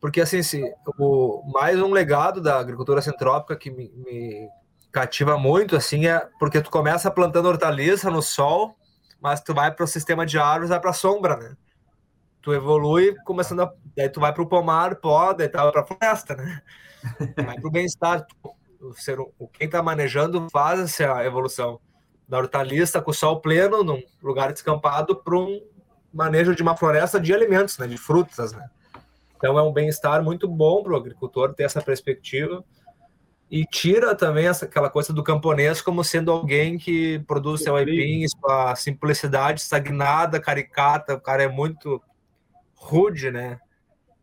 S3: porque assim, se, o, mais um legado da agricultura centrópica que me, me cativa muito, assim, é porque tu começa plantando hortaliça no sol, mas tu vai para o sistema de árvores, vai para a sombra, né? Tu evolui começando a. Daí tu vai para o pomar, poda e tal, para a floresta, né? Vai para o bem-estar. O ser, o, quem está manejando faz essa evolução da hortaliça com o sol pleno, num lugar descampado, para um manejo de uma floresta de alimentos, né? De frutas, né? Então é um bem-estar muito bom para o agricultor ter essa perspectiva e tira também essa, aquela coisa do camponês como sendo alguém que produz seu aipim com a simplicidade estagnada, caricata, o cara é muito rude, né?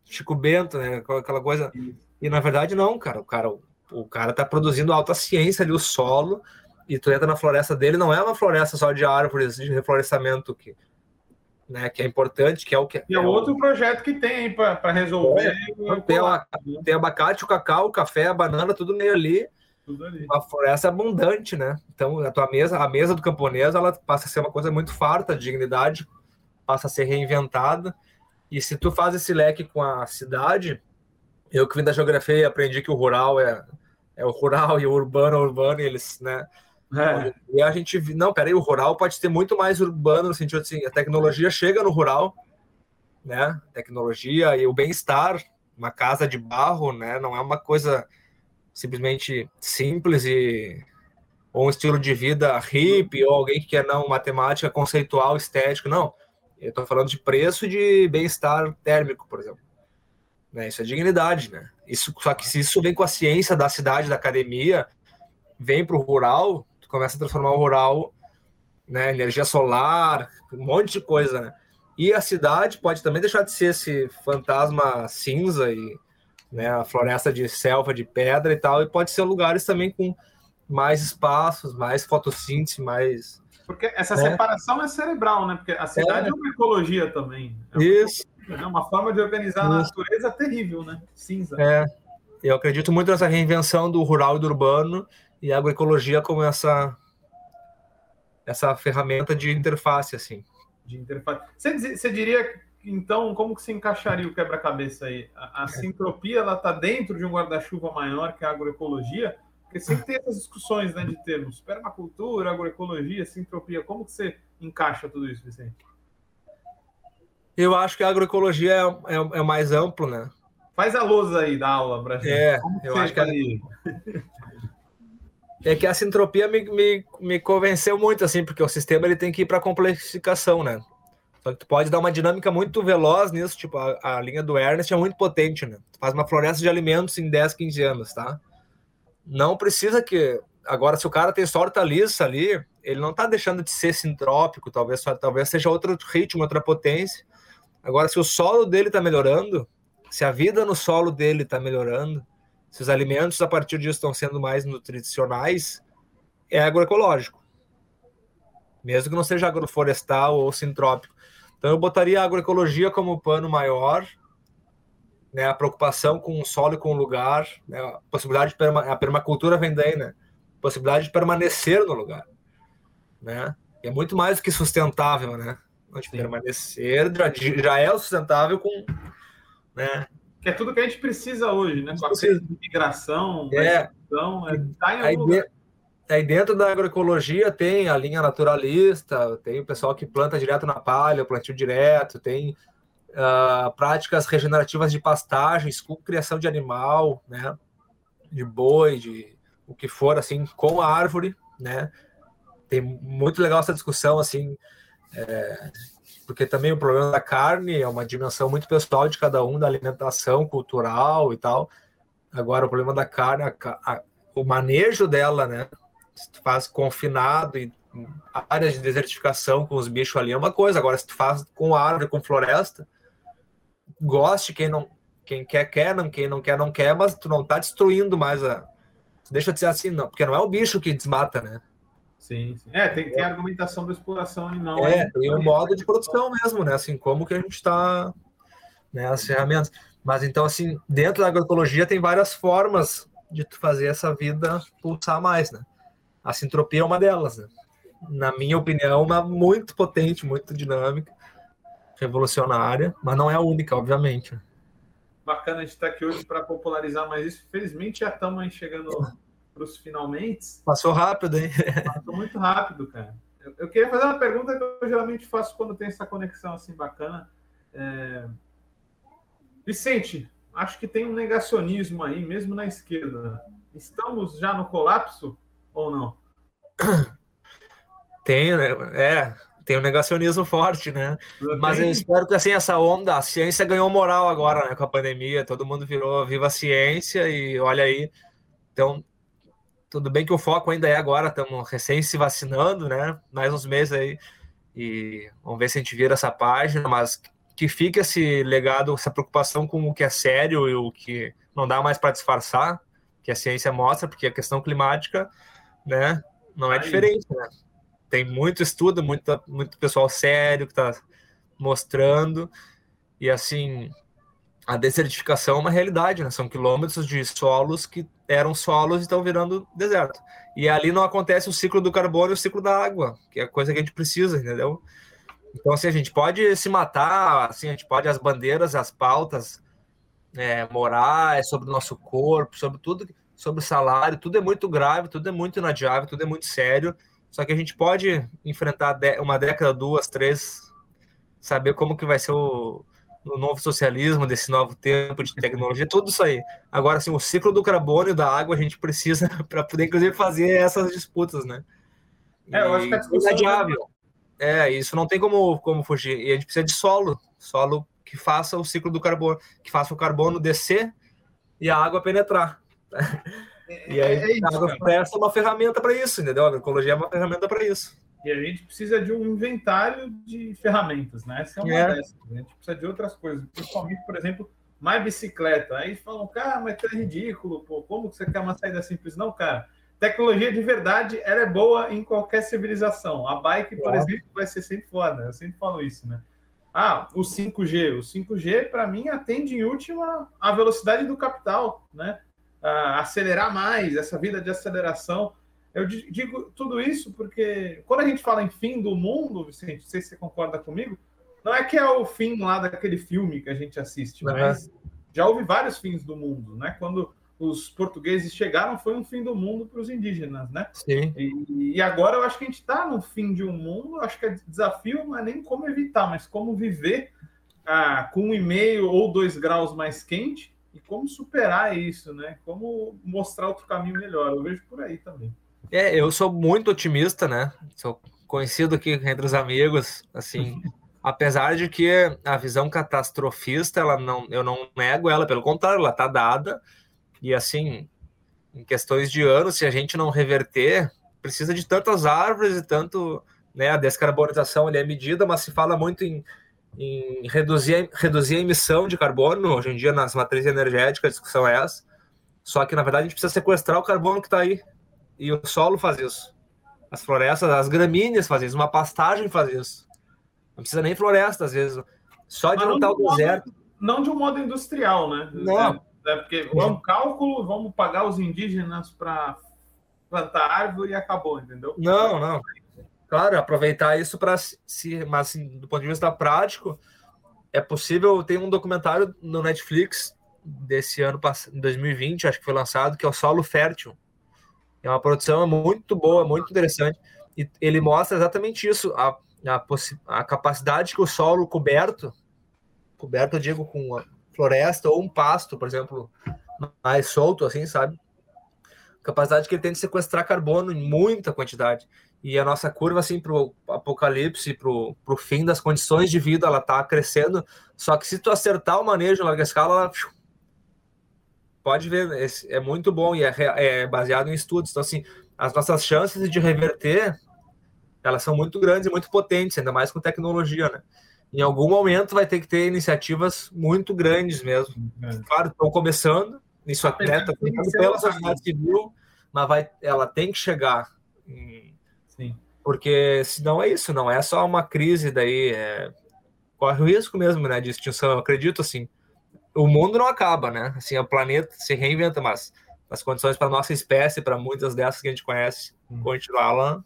S3: Chico Bento, né? Aquela coisa. E na verdade não, cara. O cara, o cara tá produzindo alta ciência ali, o solo, e tu entra na floresta dele, não é uma floresta só de árvores de reflorestamento que né, que é importante, que é o que
S2: e é, é outro projeto que tem para resolver.
S3: É, tem, tem abacate, o cacau, o café, a banana, tudo meio ali. Tudo ali. Uma floresta abundante, né? Então, a tua mesa, a mesa do camponês, ela passa a ser uma coisa muito farta, de dignidade, passa a ser reinventada. E se tu faz esse leque com a cidade, eu que vim da geografia e aprendi que o rural é, é o rural e o urbano é o urbano, e eles, né? É. E a gente, não, peraí, o rural pode ter muito mais urbano, no sentido assim, a tecnologia chega no rural, né? Tecnologia e o bem-estar, uma casa de barro, né? Não é uma coisa simplesmente simples e ou um estilo de vida hippie, ou alguém que quer não matemática conceitual, estético, não. Eu estou falando de preço de bem-estar térmico, por exemplo. Né? Isso é dignidade, né? Isso, só que se isso vem com a ciência da cidade, da academia, vem para o rural, começa a transformar o rural, né? Energia solar, um monte de coisa, né? E a cidade pode também deixar de ser esse fantasma cinza e né, a floresta de selva, de pedra e tal, e pode ser lugares também com mais espaços, mais fotossíntese, mais.
S2: Porque essa né? separação é cerebral, né? Porque a cidade é, é uma ecologia também.
S3: É uma Isso.
S2: É uma forma de organizar Isso. a natureza terrível, né? Cinza.
S3: É. Eu acredito muito nessa reinvenção do rural e do urbano e a agroecologia como essa essa ferramenta de interface, assim.
S2: De interface. Você, você diria, então, como que se encaixaria o quebra-cabeça aí? A, a sintropia, ela está dentro de um guarda-chuva maior que a agroecologia? Porque sempre tem essas discussões né, de termos permacultura, agroecologia, sintropia. Como que você encaixa tudo isso, Vicente?
S3: Eu acho que a agroecologia é, é, é mais amplo, né?
S2: Faz a lousa aí da aula para gente.
S3: É, eu acho que é... é que a sintropia me, me, me convenceu muito, assim, porque o sistema ele tem que ir para complexificação, né? Só que tu pode dar uma dinâmica muito veloz nisso, tipo, a, a linha do Ernest é muito potente, né? Tu faz uma floresta de alimentos em 10, 15 anos, tá? não precisa que. Agora, se o cara tem só hortaliça ali, ele não está deixando de ser sintrópico, talvez, talvez seja outro ritmo, outra potência. Agora, se o solo dele está melhorando, se a vida no solo dele está melhorando, se os alimentos a partir disso estão sendo mais nutricionais, é agroecológico. Mesmo que não seja agroflorestal ou sintrópico. Então, eu botaria a agroecologia como pano maior, né, a preocupação com o solo e com o lugar, né, a possibilidade de perma a permacultura vem daí, né? Possibilidade de permanecer no lugar, né? é muito mais do que sustentável, né? De permanecer já, já é sustentável com, né?
S2: Que é tudo que a gente precisa hoje, né? Com a migração, é. Então, é, tá em
S3: aí, de, aí dentro da agroecologia tem a linha naturalista, tem o pessoal que planta direto na palha, plantio direto, tem uh, práticas regenerativas de pastagens com criação de animal, né, de boi, de o que for, assim, com a árvore, né, tem muito legal essa discussão, assim, é, porque também o problema da carne é uma dimensão muito pessoal de cada um, da alimentação cultural e tal. Agora, o problema da carne, a, a, o manejo dela, né? Se tu faz confinado em áreas de desertificação com os bichos ali é uma coisa. Agora, se tu faz com árvore, com floresta, goste, quem não quem quer, quer, não, quem não quer, não quer, mas tu não tá destruindo mais a. Deixa eu dizer assim, não, porque não é o bicho que desmata, né?
S2: Sim, sim. É, tem, tem a argumentação da exploração animal.
S3: É, tem o um modo de produção mesmo, né? Assim, como que a gente está, né, as ferramentas. Mas então, assim, dentro da agroecologia tem várias formas de tu fazer essa vida pulsar mais, né? A sintropia é uma delas, né? Na minha opinião, uma muito potente, muito dinâmica revolucionária, mas não é a única, obviamente.
S2: Bacana a gente estar aqui hoje para popularizar mais isso. Felizmente já estamos chegando para os finalmente.
S3: Passou rápido, hein?
S2: Passou muito rápido, cara. Eu, eu, queria fazer uma pergunta que eu geralmente faço quando tem essa conexão assim bacana. É... Vicente, acho que tem um negacionismo aí, mesmo na esquerda. Estamos já no colapso ou não?
S3: Tem, né? É, tem um negacionismo forte, né? Mas eu espero que assim, essa onda, a ciência ganhou moral agora, né? Com a pandemia, todo mundo virou viva a ciência e olha aí. Então, tudo bem que o foco ainda é agora, estamos recém se vacinando, né? Mais uns meses aí. E vamos ver se a gente vira essa página, mas que fique esse legado, essa preocupação com o que é sério e o que não dá mais para disfarçar, que a ciência mostra, porque a questão climática, né, não é diferente, né? tem muito estudo, muito, muito pessoal sério que está mostrando. E assim, a desertificação é uma realidade, né? São quilômetros de solos que eram solos e estão virando deserto. E ali não acontece o ciclo do carbono e o ciclo da água, que é a coisa que a gente precisa, entendeu? Então, assim, a gente pode se matar, assim, a gente pode as bandeiras, as pautas é, morais sobre o nosso corpo, sobre tudo, sobre salário, tudo é muito grave, tudo é muito inadiável, tudo é muito sério. Só que a gente pode enfrentar uma década, duas, três, saber como que vai ser o, o novo socialismo, desse novo tempo de tecnologia, tudo isso aí. Agora, assim, o ciclo do carbono e da água a gente precisa para poder, inclusive, fazer essas disputas, né?
S2: É, eu acho que a discussão... É
S3: inadiável. É, isso não tem como, como fugir. E a gente precisa de solo, solo que faça o ciclo do carbono, que faça o carbono descer e a água penetrar. É, e aí é isso, a água é uma ferramenta para isso, entendeu? A agroecologia é uma ferramenta para isso.
S2: E a gente precisa de um inventário de ferramentas, né? Essa é uma é. dessas. A gente precisa de outras coisas, principalmente, por exemplo, mais bicicleta. Aí falam, cara, mas é ridículo, pô, como que você quer uma saída simples? Não, cara. Tecnologia de verdade, ela é boa em qualquer civilização. A bike, por é. exemplo, vai ser sempre foda. Eu sempre falo isso, né? Ah, o 5G. O 5G, para mim, atende em última a velocidade do capital, né? Ah, acelerar mais, essa vida de aceleração. Eu digo tudo isso porque quando a gente fala em fim do mundo, Vicente, não sei se você concorda comigo, não é que é o fim lá daquele filme que a gente assiste, mas já houve vários fins do mundo, né? Quando os portugueses chegaram, foi um fim do mundo para os indígenas, né?
S3: Sim.
S2: E, e, agora eu acho que a gente está no fim de um mundo, acho que o desafio não é nem como evitar, mas como viver ah, com um e meio ou dois graus mais quente e como superar isso, né? Como mostrar outro caminho melhor. Eu vejo por aí também.
S3: É, eu sou muito otimista, né? Sou conhecido aqui entre os amigos, assim. apesar de que a visão catastrofista, ela não, eu não nego ela, pelo contrário, ela está dada e assim, em questões de anos, se a gente não reverter, precisa de tantas árvores e tanto. Né, a descarbonização é medida, mas se fala muito em, em reduzir, reduzir a emissão de carbono. Hoje em dia, nas matrizes energéticas, a discussão é essa. Só que, na verdade, a gente precisa sequestrar o carbono que está aí. E o solo faz isso. As florestas, as gramíneas fazem isso. Uma pastagem faz isso. Não precisa nem floresta, às vezes. Só de montar o deserto.
S2: não de um modo industrial, né?
S3: Não. É
S2: né? Porque é um cálculo, vamos pagar os indígenas para plantar árvore e acabou, entendeu?
S3: Não, não. Claro, aproveitar isso para se, mas assim, do ponto de vista prático, é possível. Tem um documentário no Netflix desse ano, 2020, acho que foi lançado, que é o Solo Fértil. É uma produção muito boa, muito interessante. E ele mostra exatamente isso, a, a, a capacidade que o solo coberto, coberto, eu digo, com floresta ou um pasto, por exemplo, mais solto, assim, sabe? Capacidade que ele tem de sequestrar carbono em muita quantidade. E a nossa curva, assim, para o apocalipse, para o fim das condições de vida, ela está crescendo. Só que se tu acertar o manejo em larga escala, ela... pode ver, é muito bom e é, é baseado em estudos. Então, assim, as nossas chances de reverter, elas são muito grandes e muito potentes, ainda mais com tecnologia, né? em algum momento vai ter que ter iniciativas muito grandes mesmo. É. Claro, estão começando, isso até está pela sociedade civil, mas vai, ela tem que chegar.
S2: Sim.
S3: Porque senão é isso, não é só uma crise daí, é, corre o risco mesmo né, de extinção. Eu acredito assim, o mundo não acaba, né? Assim, o planeta se reinventa, mas as condições para nossa espécie, para muitas dessas que a gente conhece, hum. continuar lá.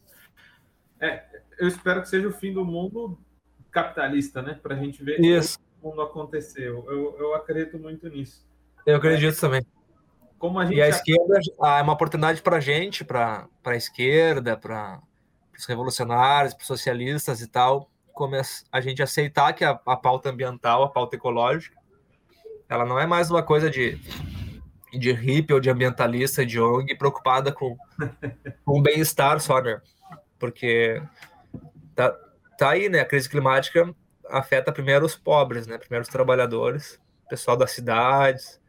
S2: É, eu espero que seja o fim do mundo capitalista, né? Para a gente ver
S3: Isso.
S2: como o mundo aconteceu. Eu, eu acredito muito nisso.
S3: Eu acredito é, também.
S2: Como a gente
S3: e a esquerda ah, é uma oportunidade para a gente, para a esquerda, para os revolucionários, para os socialistas e tal, a gente aceitar que a, a pauta ambiental, a pauta ecológica, ela não é mais uma coisa de de hippie ou de ambientalista de ONG preocupada com, com o bem-estar só, né? Porque tá, tá aí, né? A crise climática afeta primeiro os pobres, né? Primeiro os trabalhadores, pessoal das cidades.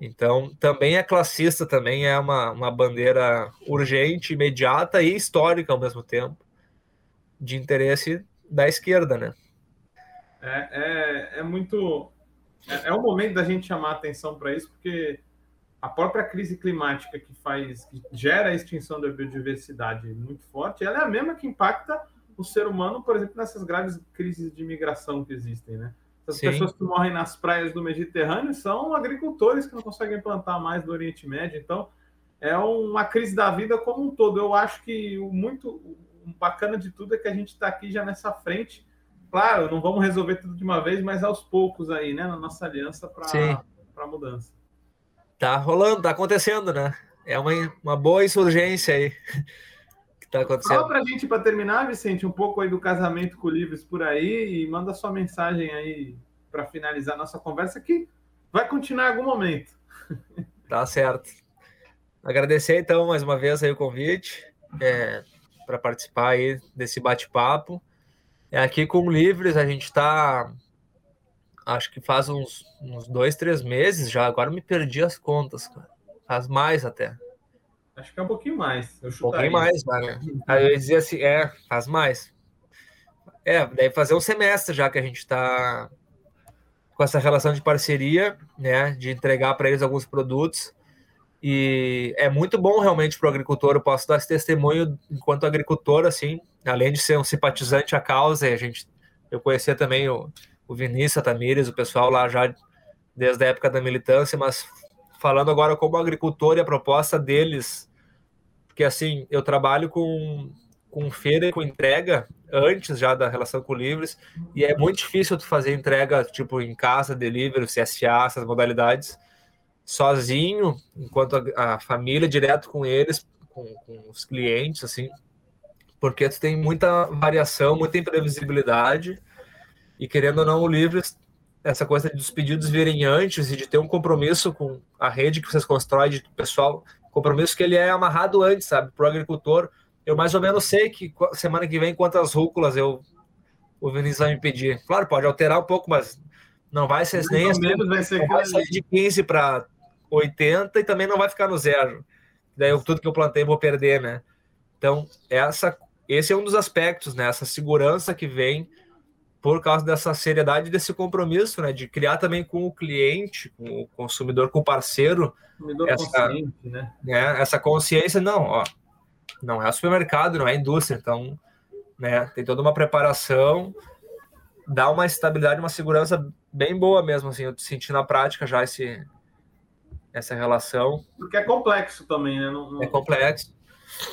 S3: Então, também é classista, também é uma, uma bandeira urgente, imediata e histórica ao mesmo tempo, de interesse da esquerda, né?
S2: É, é, é muito. É, é o momento da gente chamar atenção para isso, porque a própria crise climática que faz, que gera a extinção da biodiversidade muito forte, ela é a mesma que impacta o ser humano, por exemplo, nessas graves crises de imigração que existem, né? As pessoas que morrem nas praias do Mediterrâneo são agricultores que não conseguem plantar mais do Oriente Médio. Então, é uma crise da vida como um todo. Eu acho que o muito o bacana de tudo é que a gente está aqui já nessa frente. Claro, não vamos resolver tudo de uma vez, mas aos poucos aí, né? Na nossa aliança para a mudança.
S3: Tá rolando, tá acontecendo, né? é uma, uma boa insurgência aí que está acontecendo.
S2: Fala para a gente, para terminar, Vicente, um pouco aí do casamento com livros por aí e manda sua mensagem aí para finalizar nossa conversa que vai continuar em algum momento.
S3: Tá certo. Agradecer então mais uma vez aí o convite é, para participar aí desse bate-papo. É, aqui com Livres a gente está, acho que faz uns, uns dois, três meses já. Agora me perdi as contas, cara. Faz mais até.
S2: Acho que é um pouquinho mais.
S3: um pouquinho mais, né? Aí eu dizia assim, é, faz mais. É, deve fazer um semestre já que a gente está com essa relação de parceria, né? De entregar para eles alguns produtos. E é muito bom realmente para o agricultor. Eu posso dar esse testemunho enquanto agricultor, assim, além de ser um simpatizante à causa. A gente, eu conhecia também o, o Vinícius Tamires, o pessoal lá já desde a época da militância, mas falando agora como agricultor e a proposta deles, porque assim, eu trabalho com, com feira e com entrega antes já da relação com livres, e é muito difícil tu fazer entrega tipo em casa, delivery, CSA, essas modalidades, sozinho, enquanto a, a família direto com eles, com, com os clientes, assim, porque tu tem muita variação, muita imprevisibilidade, e querendo ou não, o Livres essa coisa dos pedidos virem antes e de ter um compromisso com a rede que vocês constroem de pessoal, compromisso que ele é amarrado antes, sabe? Para o agricultor, eu mais ou menos sei que semana que vem quantas rúculas eu o Vinícius vai me pedir. Claro, pode alterar um pouco, mas não vai ser nem assim, vai, ser vai sair de 15 para 80 e também não vai ficar no zero. Daí eu, tudo que eu plantei vou perder, né? Então, essa, esse é um dos aspectos, né? Essa segurança que vem por causa dessa seriedade desse compromisso, né, de criar também com o cliente, com o consumidor, com o parceiro,
S2: consumidor essa, né?
S3: né? essa consciência, não, ó, não é supermercado, não é indústria, então, né, tem toda uma preparação, dá uma estabilidade, uma segurança bem boa mesmo, assim, eu senti na prática já esse, essa relação.
S2: Porque é complexo também, né? Não,
S3: não... É complexo.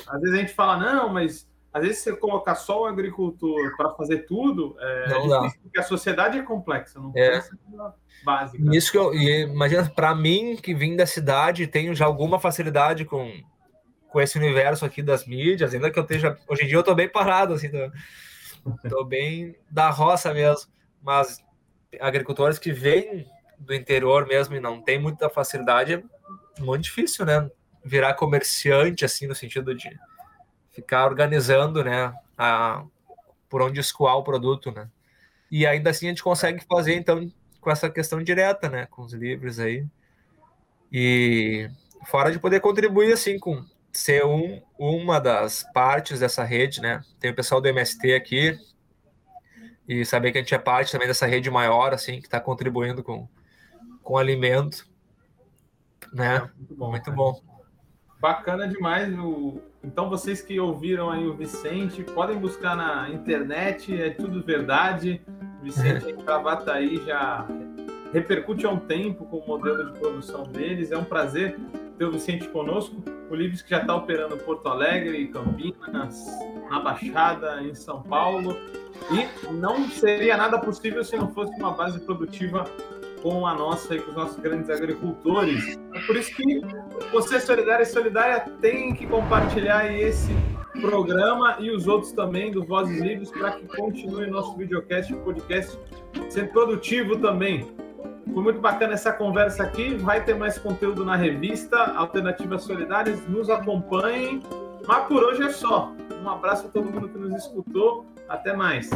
S2: Às vezes a gente fala, não, mas às vezes você colocar só o agricultor para fazer tudo, é não difícil, dá. porque a sociedade é complexa, não
S3: é básica. Isso que eu imagina para mim que vim da cidade, tenho já alguma facilidade com com esse universo aqui das mídias, ainda que eu esteja hoje em dia eu estou bem parado assim, tô, tô bem da roça mesmo, mas agricultores que vêm do interior mesmo e não tem muita facilidade é muito difícil, né? Virar comerciante assim no sentido de ficar organizando, né, a, por onde escoar o produto, né. E ainda assim a gente consegue fazer, então, com essa questão direta, né, com os livros aí. E fora de poder contribuir, assim, com ser um, uma das partes dessa rede, né. Tem o pessoal do MST aqui, e saber que a gente é parte também dessa rede maior, assim, que está contribuindo com, com alimento, né. É, muito bom. Muito bom.
S2: Bacana demais. O... Então, vocês que ouviram aí o Vicente, podem buscar na internet, é tudo verdade. O Vicente em Gravataí já repercute há um tempo com o modelo de produção deles. É um prazer ter o Vicente conosco. O Livres que já está operando Porto Alegre, Campinas, na Baixada, em São Paulo. E não seria nada possível se não fosse uma base produtiva com a nossa e com os nossos grandes agricultores. É por isso que você, Solidária e Solidária, tem que compartilhar esse programa e os outros também do Vozes Livres para que continue nosso videocast podcast sendo produtivo também. Foi muito bacana essa conversa aqui. Vai ter mais conteúdo na revista Alternativas Solidárias. Nos acompanhem. Mas por hoje é só. Um abraço a todo mundo que nos escutou. Até mais.